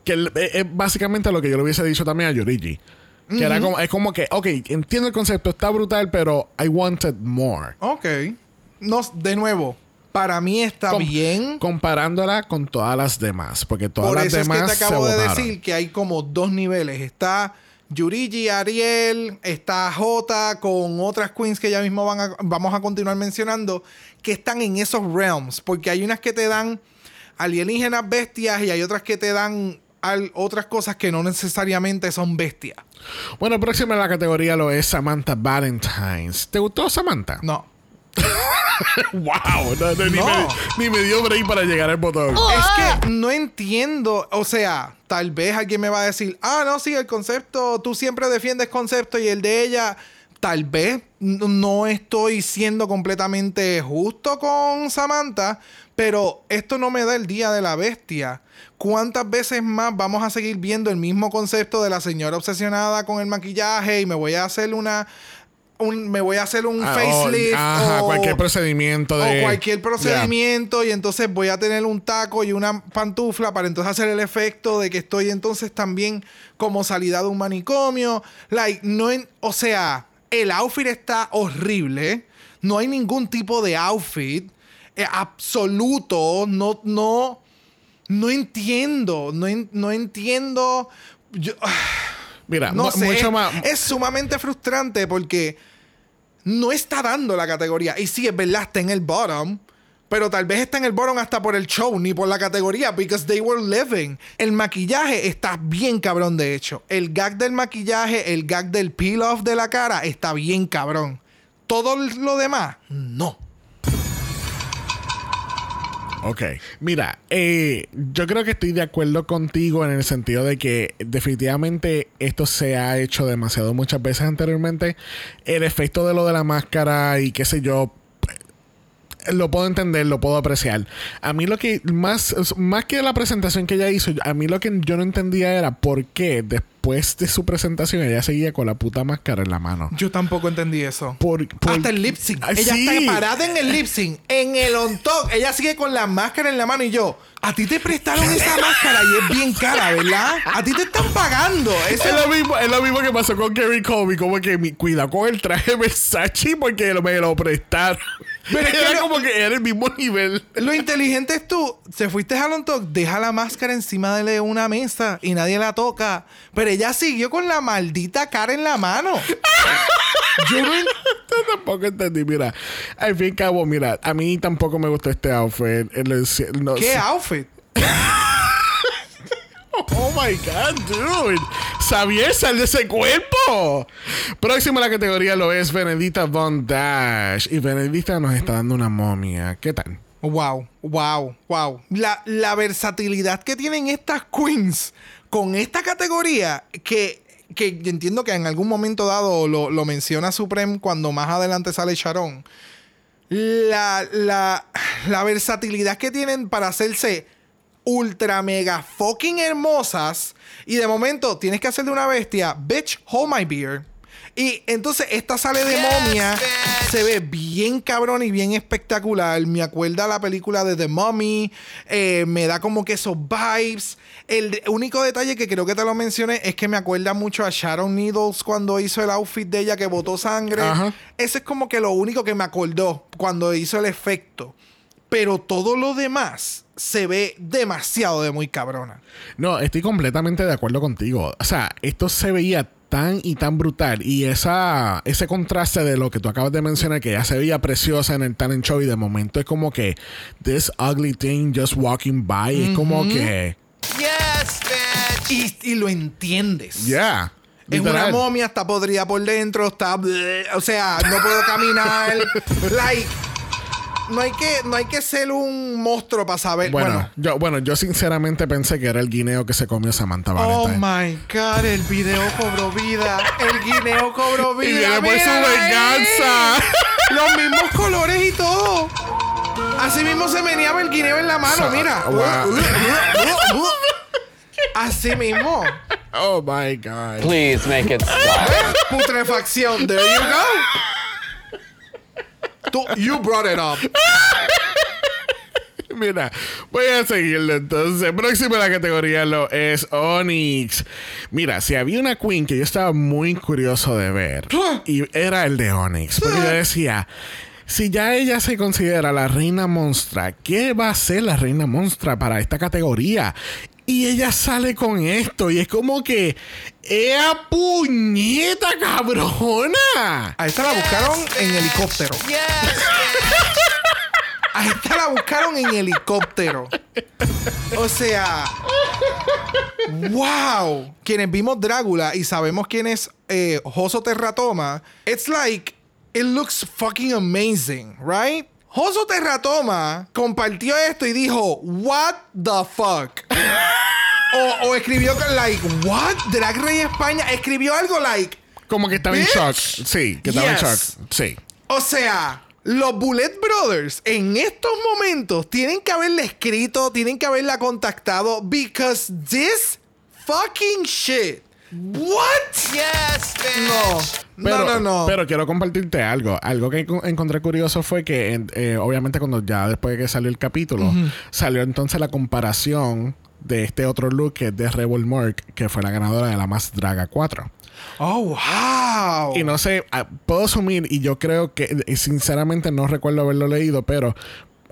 Que eh, es básicamente lo que yo le hubiese dicho también a Yorigi. Que era como, es como que, ok, entiendo el concepto, está brutal, pero I wanted more. Ok. No, de nuevo, para mí está Com- bien. Comparándola con todas las demás, porque todas Por las eso es demás que te acabo se de decir que hay como dos niveles. Está Yurigi, Ariel, está J con otras queens que ya mismo van a- vamos a continuar mencionando, que están en esos realms. Porque hay unas que te dan alienígenas bestias y hay otras que te dan al- otras cosas que no necesariamente son bestias. Bueno, próxima en la categoría lo es Samantha Valentines. ¿Te gustó Samantha? No. *laughs* wow, no, no, Ni, No. me, ni me dio break para llegar al botón. Es que no entiendo, o sea, tal vez alguien me va a decir, ah, no, sí, el concepto, tú siempre defiendes concepto y el de ella, tal vez no estoy siendo completamente justo con Samantha, pero esto no me da el día de la bestia. ¿Cuántas veces más vamos a seguir viendo el mismo concepto de la señora obsesionada con el maquillaje y me voy a hacer una... un- me voy a hacer un Ah, o- facelift ajá, o- cualquier procedimiento de. o cualquier procedimiento y entonces voy a tener un taco y una pantufla para entonces hacer el efecto de que estoy entonces también como salida de un manicomio. Like, no en- o sea, el outfit está horrible. No hay ningún tipo de outfit eh, absoluto. No, no, no entiendo. No, no entiendo. Yo, Mira, no sé. mucho más. Es sumamente frustrante porque no está dando la categoría. Y sí, es verdad, está en el bottom. Pero tal vez está en el bottom hasta por el show, ni por la categoría, because they were living. El maquillaje está bien cabrón, de hecho. El gag del maquillaje, el gag del peel-off de la cara, está bien cabrón. Todo lo demás, no. Ok. Mira, eh, yo creo que estoy de acuerdo contigo en el sentido de que definitivamente esto se ha hecho demasiado muchas veces anteriormente. El efecto de lo de la máscara y qué sé yo. Lo puedo entender, lo puedo apreciar. A mí lo que más, más que la presentación que ella hizo, a mí lo que yo no entendía era por qué después de su presentación ella seguía con la puta máscara en la mano. Yo tampoco entendí eso. Por, por- Hasta el lip sync. Ah, Ella sí. está parada en el lip sync, en el on top. Ella sigue con la máscara en la mano y yo. A ti te prestaron *laughs* esa máscara y es bien cara, ¿verdad? A ti te están pagando. Eso Es lo, mismo, es lo mismo que pasó con Gary Colby, como que mi, cuida con el traje Versace porque me lo prestaron. Pero es que era como que era el mismo nivel. Lo inteligente es tú, se fuiste a on top, deja la máscara encima de una mesa y nadie la toca. Pero ella siguió con la maldita cara en la mano. Yo no tampoco entendí, mira. Al fin y cabo, mira, a mí tampoco me gustó este outfit. El- no ¿Qué outfit? *laughs* Oh my god, dude. Xavier, sal de ese cuerpo. Próximo a la categoría lo es Benedita Von Dash. Y Benedita nos está dando una momia. ¿Qué tal? Wow, wow, wow. La, la versatilidad que tienen estas queens con esta categoría que, que entiendo que en algún momento dado lo, lo menciona Supreme cuando más adelante sale Sharon. La, la, la versatilidad que tienen para hacerse ultra mega fucking hermosas y de momento tienes que hacer de una bestia, bitch, hold my beer. Y entonces esta sale de momia, se ve bien cabrón y bien espectacular. Me acuerda la película de The Mummy, eh, me da como que esos vibes. El único detalle que creo que te lo mencioné es que me acuerda mucho a Sharon Needles cuando hizo el outfit de ella que botó sangre. Ajá. Ese es como que lo único que me acordó cuando hizo el efecto. Pero todo lo demás se ve demasiado de muy cabrona. No, estoy completamente de acuerdo contigo. O sea, esto se veía tan y tan brutal. Y esa, ese contraste de lo que tú acabas de mencionar, que ya se veía preciosa en el talent show, y de momento es como que this ugly thing just walking by. Es como que. Yes, bitch. Y, y lo entiendes. Yeah. Es una momia, está podrida por dentro, está. O sea, no puedo caminar. *laughs* like. No hay, que, no hay que ser un monstruo para saber. Bueno, Bueno. yo, bueno, yo sinceramente pensé que era el guineo que se comió Samantha Oh Valentine. my god, el video cobró vida. El guineo cobró *laughs* vida. Y viene por su ahí. venganza. *laughs* Los mismos colores y todo. Así mismo se meneaba el guineo en la mano, Sa- mira. *laughs* wow. Así mismo. Oh my God. Please make it stop. Putrefacción. There you go. Tú, you brought it up. *laughs* Mira, voy a seguirlo entonces. Próximo a la categoría lo es Onyx. Mira, si había una queen que yo estaba muy curioso de ver, y era el de Onyx, porque yo decía. Si ya ella se considera la reina monstra, ¿qué va a ser la reina monstra para esta categoría? Y ella sale con esto y es como que ¡Ea puñeta, cabrona! A esta la buscaron en helicóptero. A esta la buscaron en helicóptero. O sea, wow. Quienes vimos Drácula y sabemos quién es eh, Joso Terratoma, it's like, it looks fucking amazing, right? Joso Terratoma compartió esto y dijo, what the fuck? *laughs* o, o escribió like, what? Drag Race España escribió algo like, Como que estaba en shock. Sí, que estaba en shock. Sí. O sea, los Bullet Brothers en estos momentos tienen que haberle escrito, tienen que haberla contactado because this fucking shit. What? Yes, bitch. No. Pero, no, no, no. Pero quiero compartirte algo. Algo que enco- encontré curioso fue que, eh, obviamente, cuando ya después de que salió el capítulo, salió entonces la comparación de este otro look que es de Rebel Mark, que fue la ganadora de la Más Draga 4. oh, wow. Y no sé, ah, puedo asumir, y yo creo que, eh, sinceramente, no recuerdo haberlo leído, pero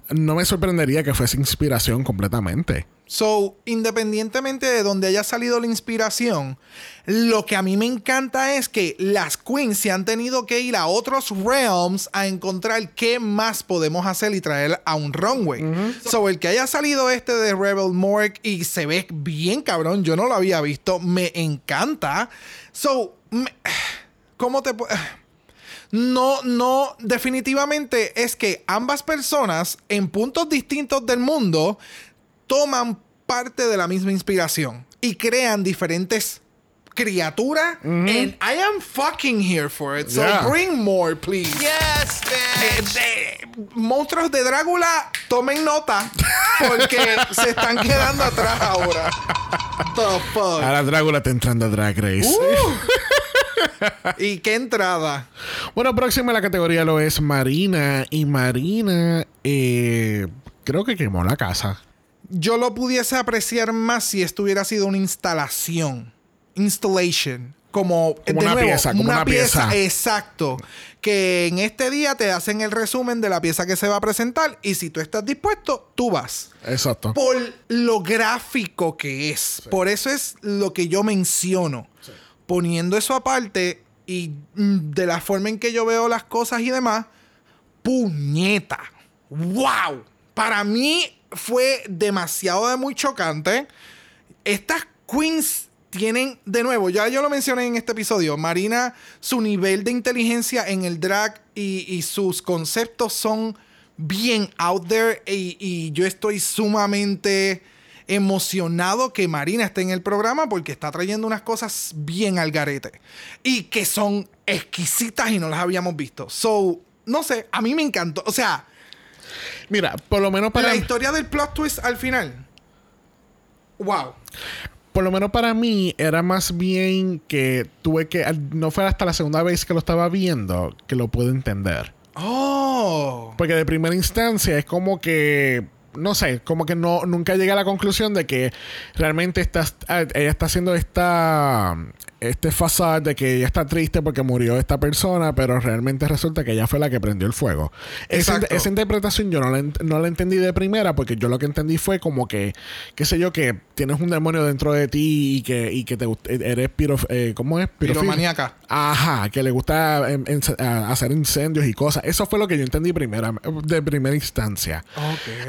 no me sorprendería que fuese inspiración completamente. So, independientemente de donde haya salido la inspiración, lo que a mí me encanta es que las queens se han tenido que ir a otros realms a encontrar qué más podemos hacer y traer a un runway. So, el que haya salido este de Rebel Morgue y se ve bien cabrón, yo no lo había visto, me encanta. So, me- ¿cómo te pu- No, no, definitivamente es que ambas personas en puntos distintos del mundo toman parte de la misma inspiración y crean diferentes criaturas. And I am fucking here for it. So Yeah. bring more, please. Yes, Eh, bitch. de- monstruos de Drácula, tomen nota porque *laughs* se están quedando atrás ahora. The fuck. Ahora Drácula está entrando a Drag Race. Uh. *laughs* y qué entrada. Bueno, próxima a la categoría lo es Marina. Y Marina, eh, creo que quemó la casa. Yo lo pudiese apreciar más si esto hubiera sido una instalación. Installation. Como, Como una pieza, como una pieza. Exacto. Que en este día te hacen el resumen de la pieza que se va a presentar. Y si tú estás dispuesto, tú vas. Exacto. Por lo gráfico que es. Por eso es lo que yo menciono. Poniendo eso aparte y mm, de la forma en que yo veo las cosas y demás, puñeta. ¡Wow! Para mí fue demasiado de muy chocante. Estas queens tienen, de nuevo, ya yo lo mencioné en este episodio, Marina, su nivel de inteligencia en el drag y, sus conceptos son bien out there y yo estoy sumamente emocionado que Marina esté en el programa porque está trayendo unas cosas bien al garete y que son exquisitas y no las habíamos visto. So, no sé, a mí me encantó. O sea, Mira, por lo menos para la historia del plot twist al final. Wow. por lo menos para mí era más bien que tuve que no fue hasta la segunda vez que lo estaba viendo que lo pude entender. Oh. Porque de primera instancia es como que no sé, como que no nunca llegué a la conclusión de que realmente está, ella está haciendo esta este facade de que ella está triste porque murió esta persona, pero realmente resulta que ella fue la que prendió el fuego. Esa, esa interpretación yo no la, no la entendí de primera porque yo lo que entendí fue como que, qué sé yo, que tienes un demonio dentro de ti y que, y que te gust- eres piro, eh, ¿cómo es? Pirofil- Piromaníaca. Ajá, que le gusta en- hacer incendios y cosas. Eso fue lo que yo entendí primera, de primera instancia.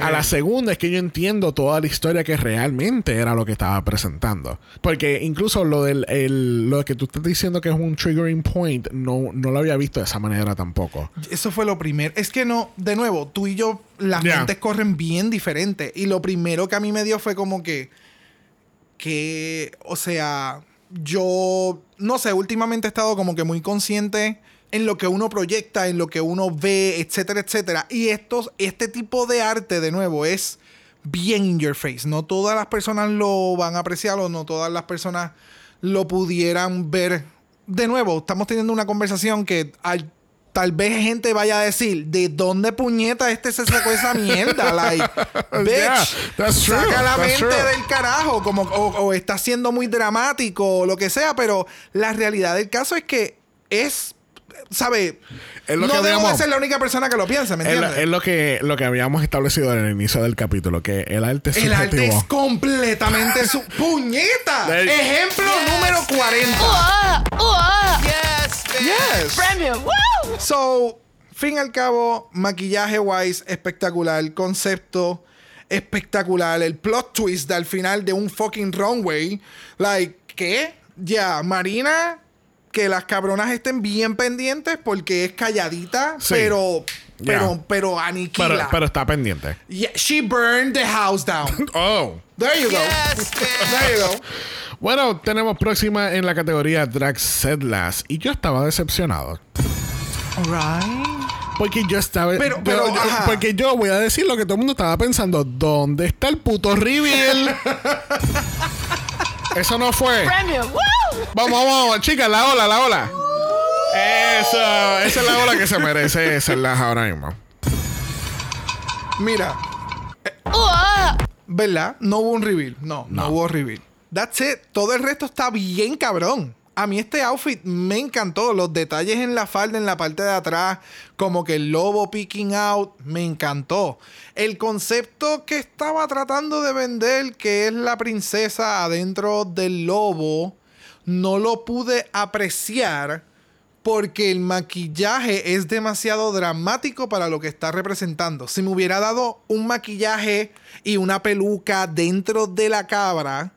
A la segunda es que yo entiendo toda la historia que realmente era lo que estaba presentando. Porque incluso lo del el- lo que tú estás diciendo que es un triggering point, no, no lo había visto de esa manera tampoco. Eso fue lo primero. Es que no, de nuevo, tú y yo, las Ya. mentes corren bien diferente. Y lo primero que a mí me dio fue como que. Que. O sea. Yo. No sé, últimamente he estado como que muy consciente en lo que uno proyecta, en lo que uno ve, etcétera, etcétera. Y estos, este tipo de arte, de nuevo, es bien in your face. No todas las personas lo van a apreciar o no todas las personas lo pudieran ver. De nuevo, estamos teniendo una conversación que al- tal vez gente vaya a decir, ¿de dónde puñeta este se sacó esa mierda? *laughs* Like, bitch, Yeah, that's true, saca la that's mente true. del carajo, como, o, o está siendo muy dramático o lo que sea, pero la realidad del caso es que es, ¿sabe? Es lo no que debo de ser la única persona que lo piensa, ¿me Es, entiendes? es lo que lo que habíamos establecido en el inicio del capítulo, que el arte es El arte es completamente su puñeta. *laughs* Ejemplo número 40. ¡Uah! ¡Uah! Yes, bitch. Yes. ¡Premium! ¡Woo! So, fin al cabo, maquillaje wise espectacular, concepto espectacular, el plot twist al final de un fucking runway. Like, ¿qué? Ya, Marina, que las cabronas estén bien pendientes porque es calladita, Sí. pero, pero, pero aniquila. Pero, pero está pendiente. Yeah, she burned the house down. *laughs* Oh. There you go. Yes. *laughs* There you go. Bueno, tenemos próxima en la categoría Drag Setlas. Y yo estaba decepcionado. Alright. Porque yo estaba. Pero- yo- pero, yo- porque yo voy a decir lo que todo el mundo estaba pensando. ¿Dónde está el puto reveal? *laughs* Eso no fue. ¡Premium! ¡Woo! Vamos, vamos, chicas, la ola, la ola. Eso, esa es la ola que se merece Setlas ahora mismo. Mira, ¡Uah! ¿verdad? No hubo un reveal. No, no, No. hubo reveal. That's it. Todo el resto está bien cabrón. A mí este outfit me encantó. Los detalles en la falda, en la parte de atrás, como que el lobo peeking out, me encantó. El concepto que estaba tratando de vender, que es la princesa adentro del lobo, no lo pude apreciar porque el maquillaje es demasiado dramático para lo que está representando. Si me hubiera dado un maquillaje y una peluca dentro de la cabra,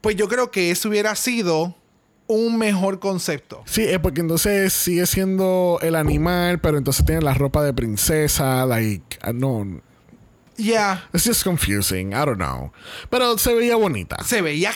pues yo creo que eso hubiera sido un mejor concepto. Sí, es porque entonces sigue siendo el animal, pero entonces tiene la ropa de princesa, like, ah, no. Yeah. It's just confusing, I don't know. Pero se veía bonita. Se veía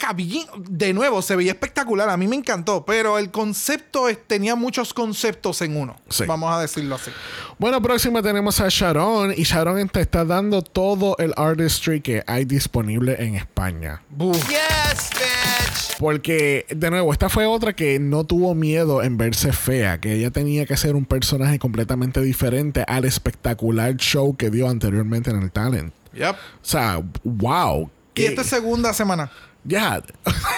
de nuevo, se veía espectacular. A mí me encantó, pero el concepto es- tenía muchos conceptos en uno. Sí. Vamos a decirlo así. Bueno, próxima tenemos a Sharon y Sharon te está dando todo el artistry que hay disponible en España. Yes, bitch. Porque, de nuevo, esta fue otra que no tuvo miedo en verse fea, que ella tenía que ser un personaje completamente diferente al espectacular show que dio anteriormente en el talent. Yep. O sea, wow. Y esta segunda semana. Ya.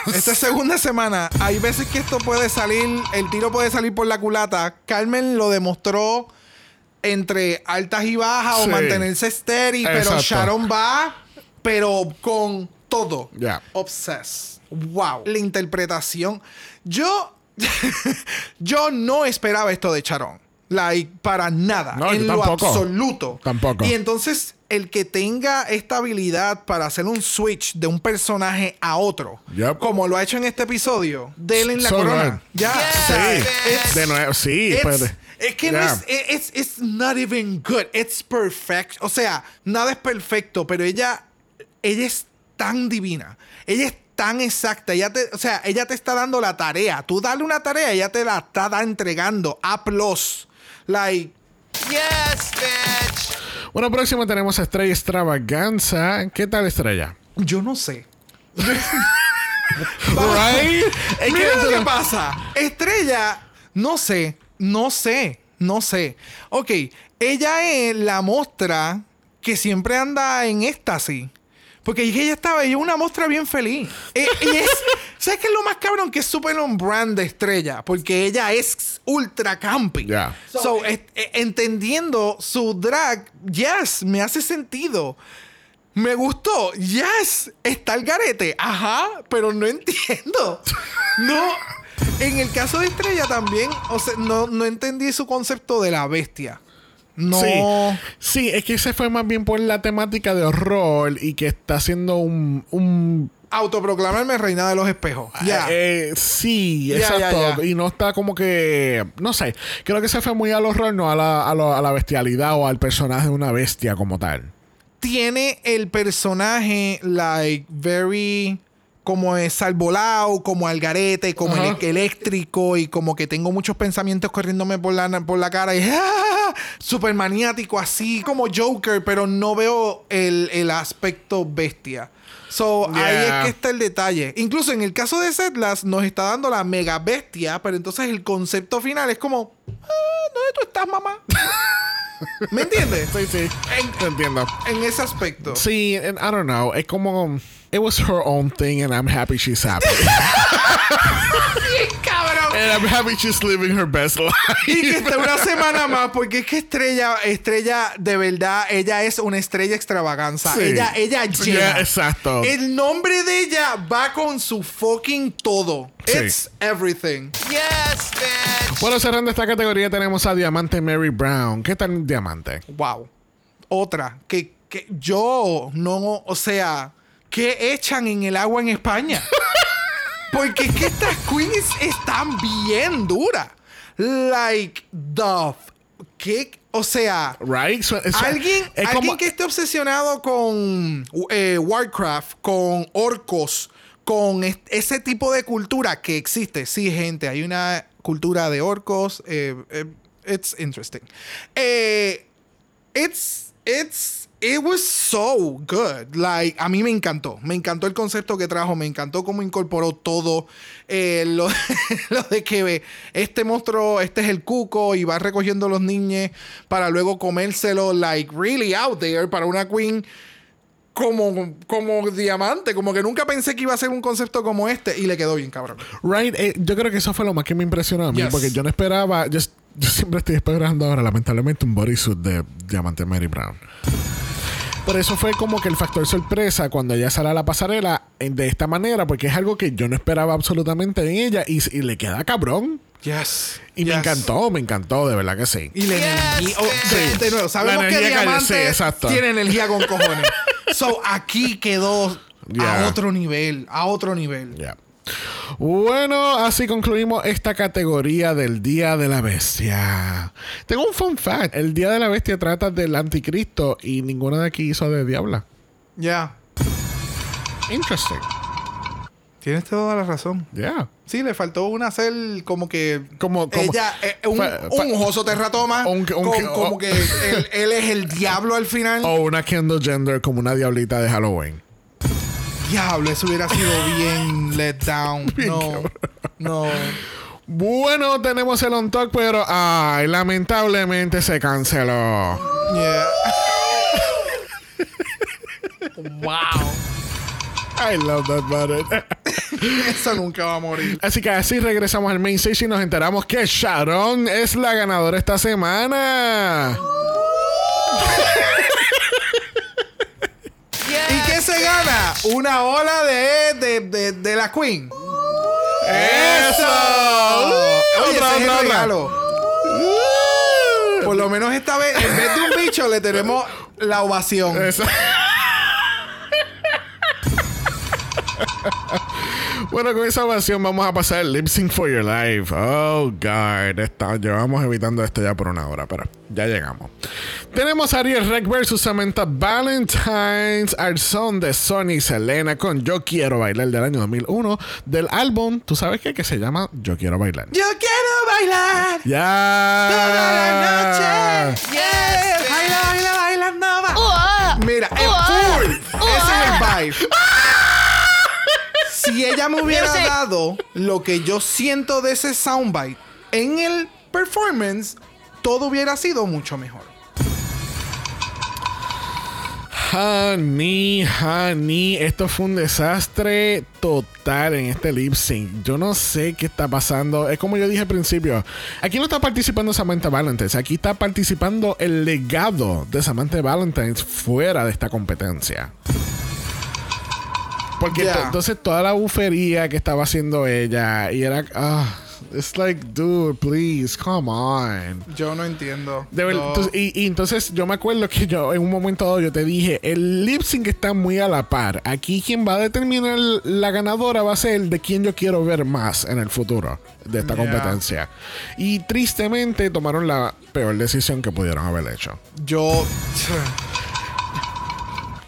Esta segunda semana, hay veces que esto puede salir, el tiro puede salir por la culata. Carmen lo demostró entre altas y bajas o mantenerse estéril, pero. Sharon va, pero con todo. Ya. Obsessed. Wow. La interpretación. Yo, *laughs* yo no esperaba esto de Sharon. Like, para nada. No, en lo absoluto. Tampoco. Y entonces, el que tenga esta habilidad para hacer un switch de un personaje a otro, Yep. como lo ha hecho en este episodio, denle en la So corona. good. Ya. Sí. De nuevo, sí. it's- pero- es que no es, it's, it's not even good. It's perfect. O sea, nada es perfecto, pero ella, ella es tan divina. Ella es tan exacta. Ella te, o sea, ella te está dando la tarea. Tú dale una tarea, ella te la está da- entregando. A plus. Like, Yes, bitch. Bueno, próximo tenemos a Estrella Extravaganza. ¿Qué tal, Estrella? yo no sé. *laughs* Right? Es Mira lo que pasa. Estrella, no sé, no sé, no sé. Ok, ella es la mostra que siempre anda en éxtasis. Porque ella estaba, ella una mostra bien feliz. Eh, ella es, *laughs* ¿Sabes qué es lo más cabrón? Que es súper un brand de estrella. Porque ella es ultra campy. Ya. So, es- eh, entendiendo su drag, yes, me hace sentido. Me gustó, yes, está el garete, ajá, pero no entiendo. No, en el caso de Estrella también, o sea, no, no entendí su concepto de la bestia. No. Sí. Sí, es que se fue más bien por la temática de horror y que está haciendo un. un Autoproclamarme reina de los espejos. Ya. eh, sí, Ya, exacto. Y no está como que. No sé. Creo que se fue muy al horror, no a la, a a la bestialidad o al personaje de una bestia como tal. Tiene el personaje, like, very. Como es salvolado, como al garete, como el- eléctrico y como que tengo muchos pensamientos corriéndome por la, por la cara y *laughs* ¡ah! súper maniático, así como Joker, pero no veo el, el aspecto bestia. So, ahí es que está el detalle. Incluso en el caso de Setlas nos está dando la mega bestia, pero entonces el concepto final es como, ah, ¿dónde tú estás, mamá? *laughs* ¿Me entiendes? Sí, sí. Te entiendo. En ese aspecto. Sí, and I don't know. Es como. It was her own thing, and I'm happy she's happy. *laughs* cabrón! and I'm happy she's living her best life. Y que esté una semana más, porque es que Estrella, Estrella, de verdad, ella es una estrella extravaganza. Sí. Ella, ella llena. exacto. El nombre de ella va con su fucking todo. Sí. It's everything. Yes, bitch. Bueno, cerrando esta categoría tenemos a Diamante Mary Brown. ¿Qué tal Diamante? Wow. Otra. Que, que yo no, o sea, ¿qué echan en el agua en España? Porque es que estas queens están bien duras. Like, the. ¿Qué? O sea, Right? So- alguien, es alguien como- que esté obsesionado con eh, Warcraft, con orcos, con es- ese tipo de cultura que existe. Sí, gente, hay una cultura de orcos. eh, eh, it's interesting. It's, it's, it was so good. Like, a mí me encantó. Me encantó el concepto que trajo. Me encantó cómo incorporó todo. Eh, lo, *laughs* lo de que este monstruo, este es el cuco y va recogiendo los niños para luego comérselo, like, really out there para una queen como, como diamante. Como que nunca pensé que iba a ser un concepto como este y le quedó bien, cabrón. Right, eh, yo creo que eso fue lo más que me impresionó a mí, Yes. porque yo no esperaba, yo, yo siempre estoy esperando ahora, lamentablemente, un bodysuit de Diamante Mary Brown. Por eso fue como que el factor sorpresa cuando ella sale a la pasarela eh, de esta manera, porque es algo que yo no esperaba absolutamente en ella y, y le queda cabrón. Yes. Y me encantó, me encantó, de verdad que sí. Y la energía. oh, de, Sí. de nuevo, sabemos La que energía que- Diamante sí, exacto. tiene energía con cojones. *laughs* so, aquí quedó Yeah. a otro nivel. A otro nivel. Ya. Bueno, así concluimos esta categoría del Día de la Bestia. Tengo un fun fact. El Día de la Bestia trata del anticristo y ninguno de aquí hizo de diabla. Ya. Interesting. Tienes toda la razón. Yeah. Sí, le faltó una hacer como que. Como, como- ella, eh, un, fa- fa- un oso terratoma. Un- un- con- un- como oh. que él, él es el diablo al final. *laughs* O una Kendall Gender como una diablita de Halloween. Diablo, eso hubiera sido bien let down. *laughs* No. No. Bueno, tenemos el on talk, pero ay, lamentablemente se canceló. Yeah. *laughs* wow. I love that button. *laughs* Eso nunca va a morir. Así que así regresamos al main stage y nos enteramos que Sharon es la ganadora esta semana. ¿Y qué se gana? Una ola de, de, de, de la Queen. ¡Eso! Oye, Otra, ese es el otra, otra. regalo. Por lo menos esta vez, en vez de un bicho, le tenemos la ovación. Esa- *laughs* Bueno, con esa ovación vamos a pasar el lip sync for your life. Oh, God. Está- llevamos evitando esto ya por una hora, pero ya llegamos. Tenemos a Ariel Rec versus Samantha Valentine's al son de Sony Selena con Yo Quiero Bailar del año 2001 del álbum, ¿tú sabes qué? Que se llama Yo Quiero Bailar. Yo quiero bailar ¡Ya! toda la noche. Yeah. Baila, baila, baila, no va. Mira, es full. Ese es el vibe. Si ella me *laughs* hubiera dado lo que yo siento de ese soundbite en el performance, todo hubiera sido mucho mejor. Honey, honey, esto fue un desastre total en este lip sync. Yo no sé qué está pasando. Es como yo dije al principio. Aquí no está participando Samantha Valentine. Aquí está participando el legado de Samantha Valentine fuera de esta competencia. Porque to- entonces toda la bufería que estaba haciendo ella y era... ah, it's like, dude, please, come on. Yo no entiendo. De ver- No. entonces- y, y entonces yo me acuerdo que yo en un momento dado yo te dije, el lip sync está muy a la par. Aquí quien va a determinar la ganadora va a ser de quien yo quiero ver más en el futuro de esta Yeah. competencia. Y tristemente tomaron la peor decisión que pudieron haber hecho. Yo. *laughs*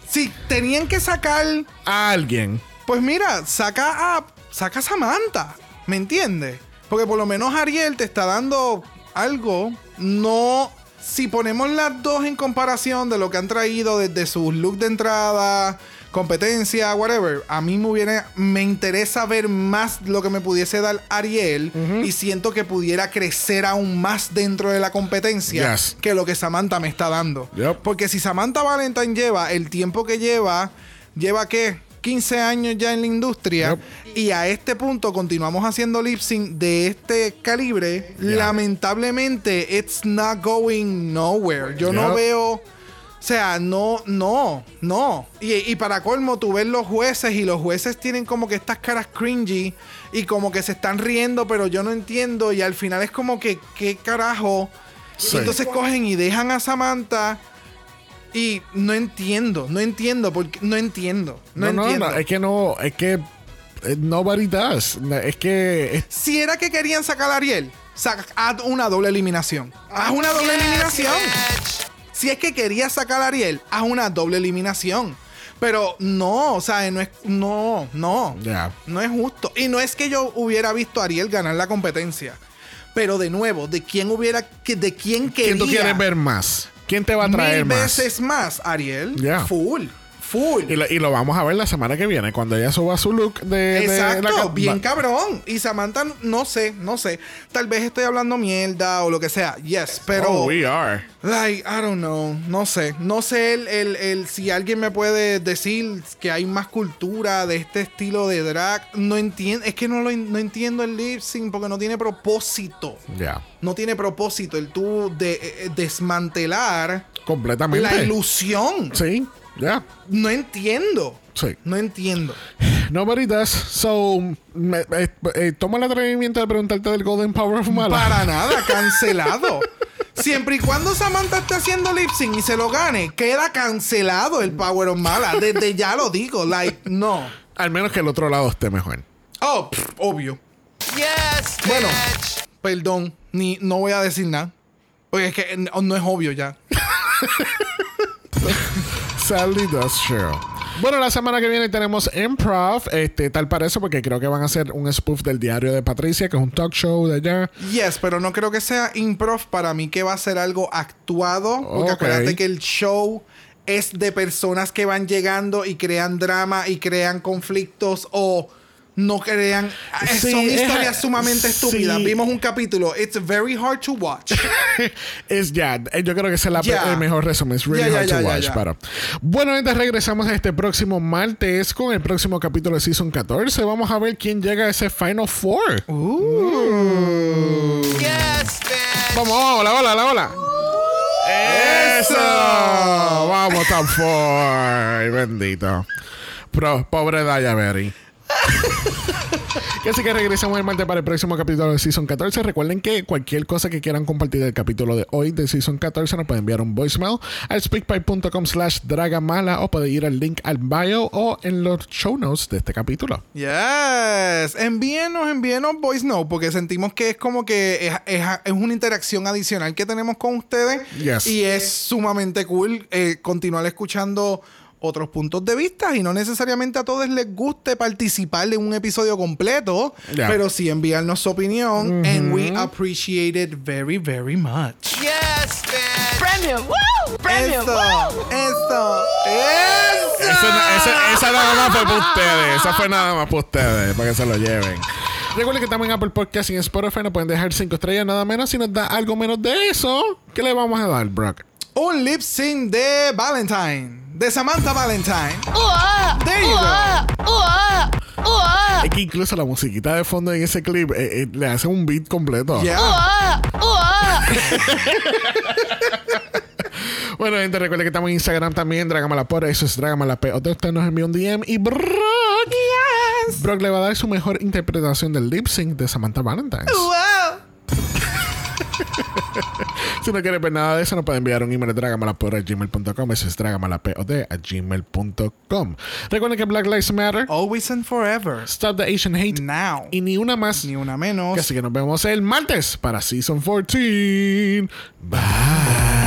Si tenían que sacar. A alguien. Pues mira, saca a. Saca a Samantha. ¿Me entiendes? Porque por lo menos Ariel te está dando algo. No. Si ponemos las dos en comparación de lo que han traído desde sus look de entrada, competencia, whatever, a mí me hubiera, me interesa ver más lo que me pudiese dar Ariel y siento que pudiera crecer aún más dentro de la competencia Yes. que lo que Samantha me está dando. Yep. Porque si Samantha Valentine lleva el tiempo que lleva, lleva qué? 15 años ya en la industria Yep. y a este punto continuamos haciendo lip sync de este calibre, Yeah. lamentablemente it's not going nowhere. Yo no veo, o sea, no, no, no. Y, y para colmo, tú ves los jueces y los jueces tienen como que estas caras cringy y como que se están riendo, pero yo no entiendo y al final es como que, ¿qué carajo? Sí. Entonces cogen y dejan a Samantha y no entiendo, no entiendo, porque no entiendo, no, No, no, entiendo. no, es que no, es que eh, nobody does. Es que es- Si era que querían sacar a Ariel, saca, haz una doble eliminación. Haz una doble eliminación. Si es que querías sacar a Ariel, haz una doble eliminación. Pero no, o sea, no es. No, no. No es justo. Y no es que yo hubiera visto a Ariel ganar la competencia. Pero de nuevo, ¿de quién hubiera. ¿De quién quería? ¿Quién tú quieres ver más? ¿Quién te va a traer Mil más? veces más, Ariel. Ya. Full. Full. Y lo, y lo vamos a ver la semana que viene, cuando ella suba su look de. de Exacto, la ca- bien cabrón. Y Samantha, no sé, no sé. Tal vez estoy hablando mierda o lo que sea. Yes, pero. Oh, we are. Like, I don't know. No sé. No sé el, el- el- si alguien me puede decir que hay más cultura de este estilo de drag. No entiendo. Es que no, lo, no entiendo el lip sync porque no tiene propósito. Ya. No tiene propósito el tú de, eh, desmantelar Completamente. la ilusión. Sí, ya. No entiendo. Sí. No entiendo. Nobody does. So, me- eh, eh, toma el atrevimiento de preguntarte del Golden Power of Mala. Para *laughs* nada, cancelado. Siempre y cuando Samantha esté haciendo lip sync y se lo gane, queda cancelado el Power of Mala. Desde ya lo digo, like, no. Al menos que el otro lado esté mejor. Oh, pff, obvio. Yes, Bueno, bitch. perdón, ni, no voy a decir nada. Porque es que no, no es obvio ya. *laughs* Sadly that's true. Bueno, la semana que viene tenemos Improv, este, tal parece, porque creo que van a hacer un spoof del diario de Patricia, que es un talk show de allá. Yes, pero no creo que sea improv. Para mí que va a ser algo actuado. Porque acuérdate que el show es de personas que van llegando y crean drama y crean conflictos o no crean... Sí, Son es- historias sumamente sí. estúpidas. Vimos un capítulo. It's very hard to watch. *laughs* Es ya, eh, yo creo que ese es la- el mejor resumen. Es really hard to watch. pero- Bueno, entonces regresamos a este próximo martes con el próximo capítulo de Season 14. Vamos a ver quién llega a ese Final Four. Yes, bitch. Vamos, vamos, la ola, la ola. ¡Eso! Vamos, top four. Bendito. Pobre Daya Berry. *laughs* Así que regresamos el martes para el próximo capítulo de Season 14. Recuerden que cualquier cosa que quieran compartir del capítulo de hoy de Season 14 nos pueden enviar un voicemail al speakpipe.com slash dragamala o puede ir al link al bio o en los show notes de este capítulo. Yes. Envíenos, envíenos voice note porque sentimos que es como que es, es- es una interacción adicional que tenemos con ustedes. Yes. Y es sumamente cool eh, continuar escuchando otros puntos de vista y no necesariamente a todos les guste participar de un episodio completo, Yeah. pero sí enviarnos su opinión and we appreciate it very, very much. Yes, bitch. Premium, woo! Premium, Eso, woo! eso, eso. Ese- esa nada más fue para ustedes. Esa fue nada más para ustedes, para que se lo lleven. Recuerden que estamos en Apple Podcast y en Spotify. Nos pueden dejar 5 estrellas nada menos. Si nos da algo menos de eso, ¿qué le vamos a dar, Brock? Un lip sync de Valentine, de Samantha Valentine. Ua! There you go. Es que incluso la musiquita de fondo en ese clip eh, eh, le hace un beat completo. Yeah. *laughs* Bueno, gente, recuerden que estamos en Instagram también, Dragamalapod, eso es Dragamalap. Otro usted nos envió un DM y Brock, Brock le va a dar su mejor interpretación del lip sync de Samantha Valentine. Si no quiere ver nada de eso, nos puede enviar un email a dragamalapod.gmail.com. Eso es dragamalapod a gmail.com. Recuerden que Black Lives Matter, Always and forever. Stop the Asian Hate Now. y ni una más. Ni una menos. Así que nos vemos el martes para Season 14. Bye.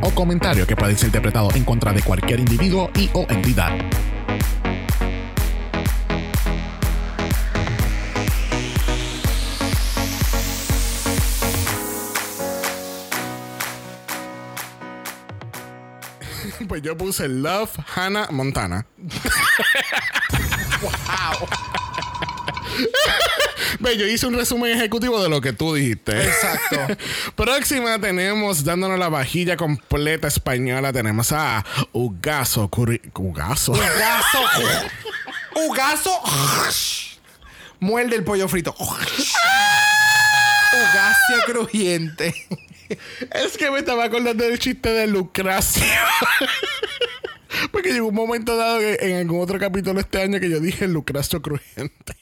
o comentario que pueda ser interpretado en contra de cualquier individuo y o entidad. *laughs* Pues yo puse Love Hannah Montana. *laughs* *laughs* Ve, yo hice un resumen ejecutivo de lo que tú dijiste. Exacto. *laughs* Próxima tenemos, dándonos la vajilla completa española, tenemos a Ugaso. Curi- Ugaso. Ugaso. *laughs* Ugaso. Muerde el pollo frito. Ugacio crujiente. es que me estaba acordando del chiste de Lucracio. Porque llegó un momento dado que en algún otro capítulo este año que yo dije Lucracio Crujiente.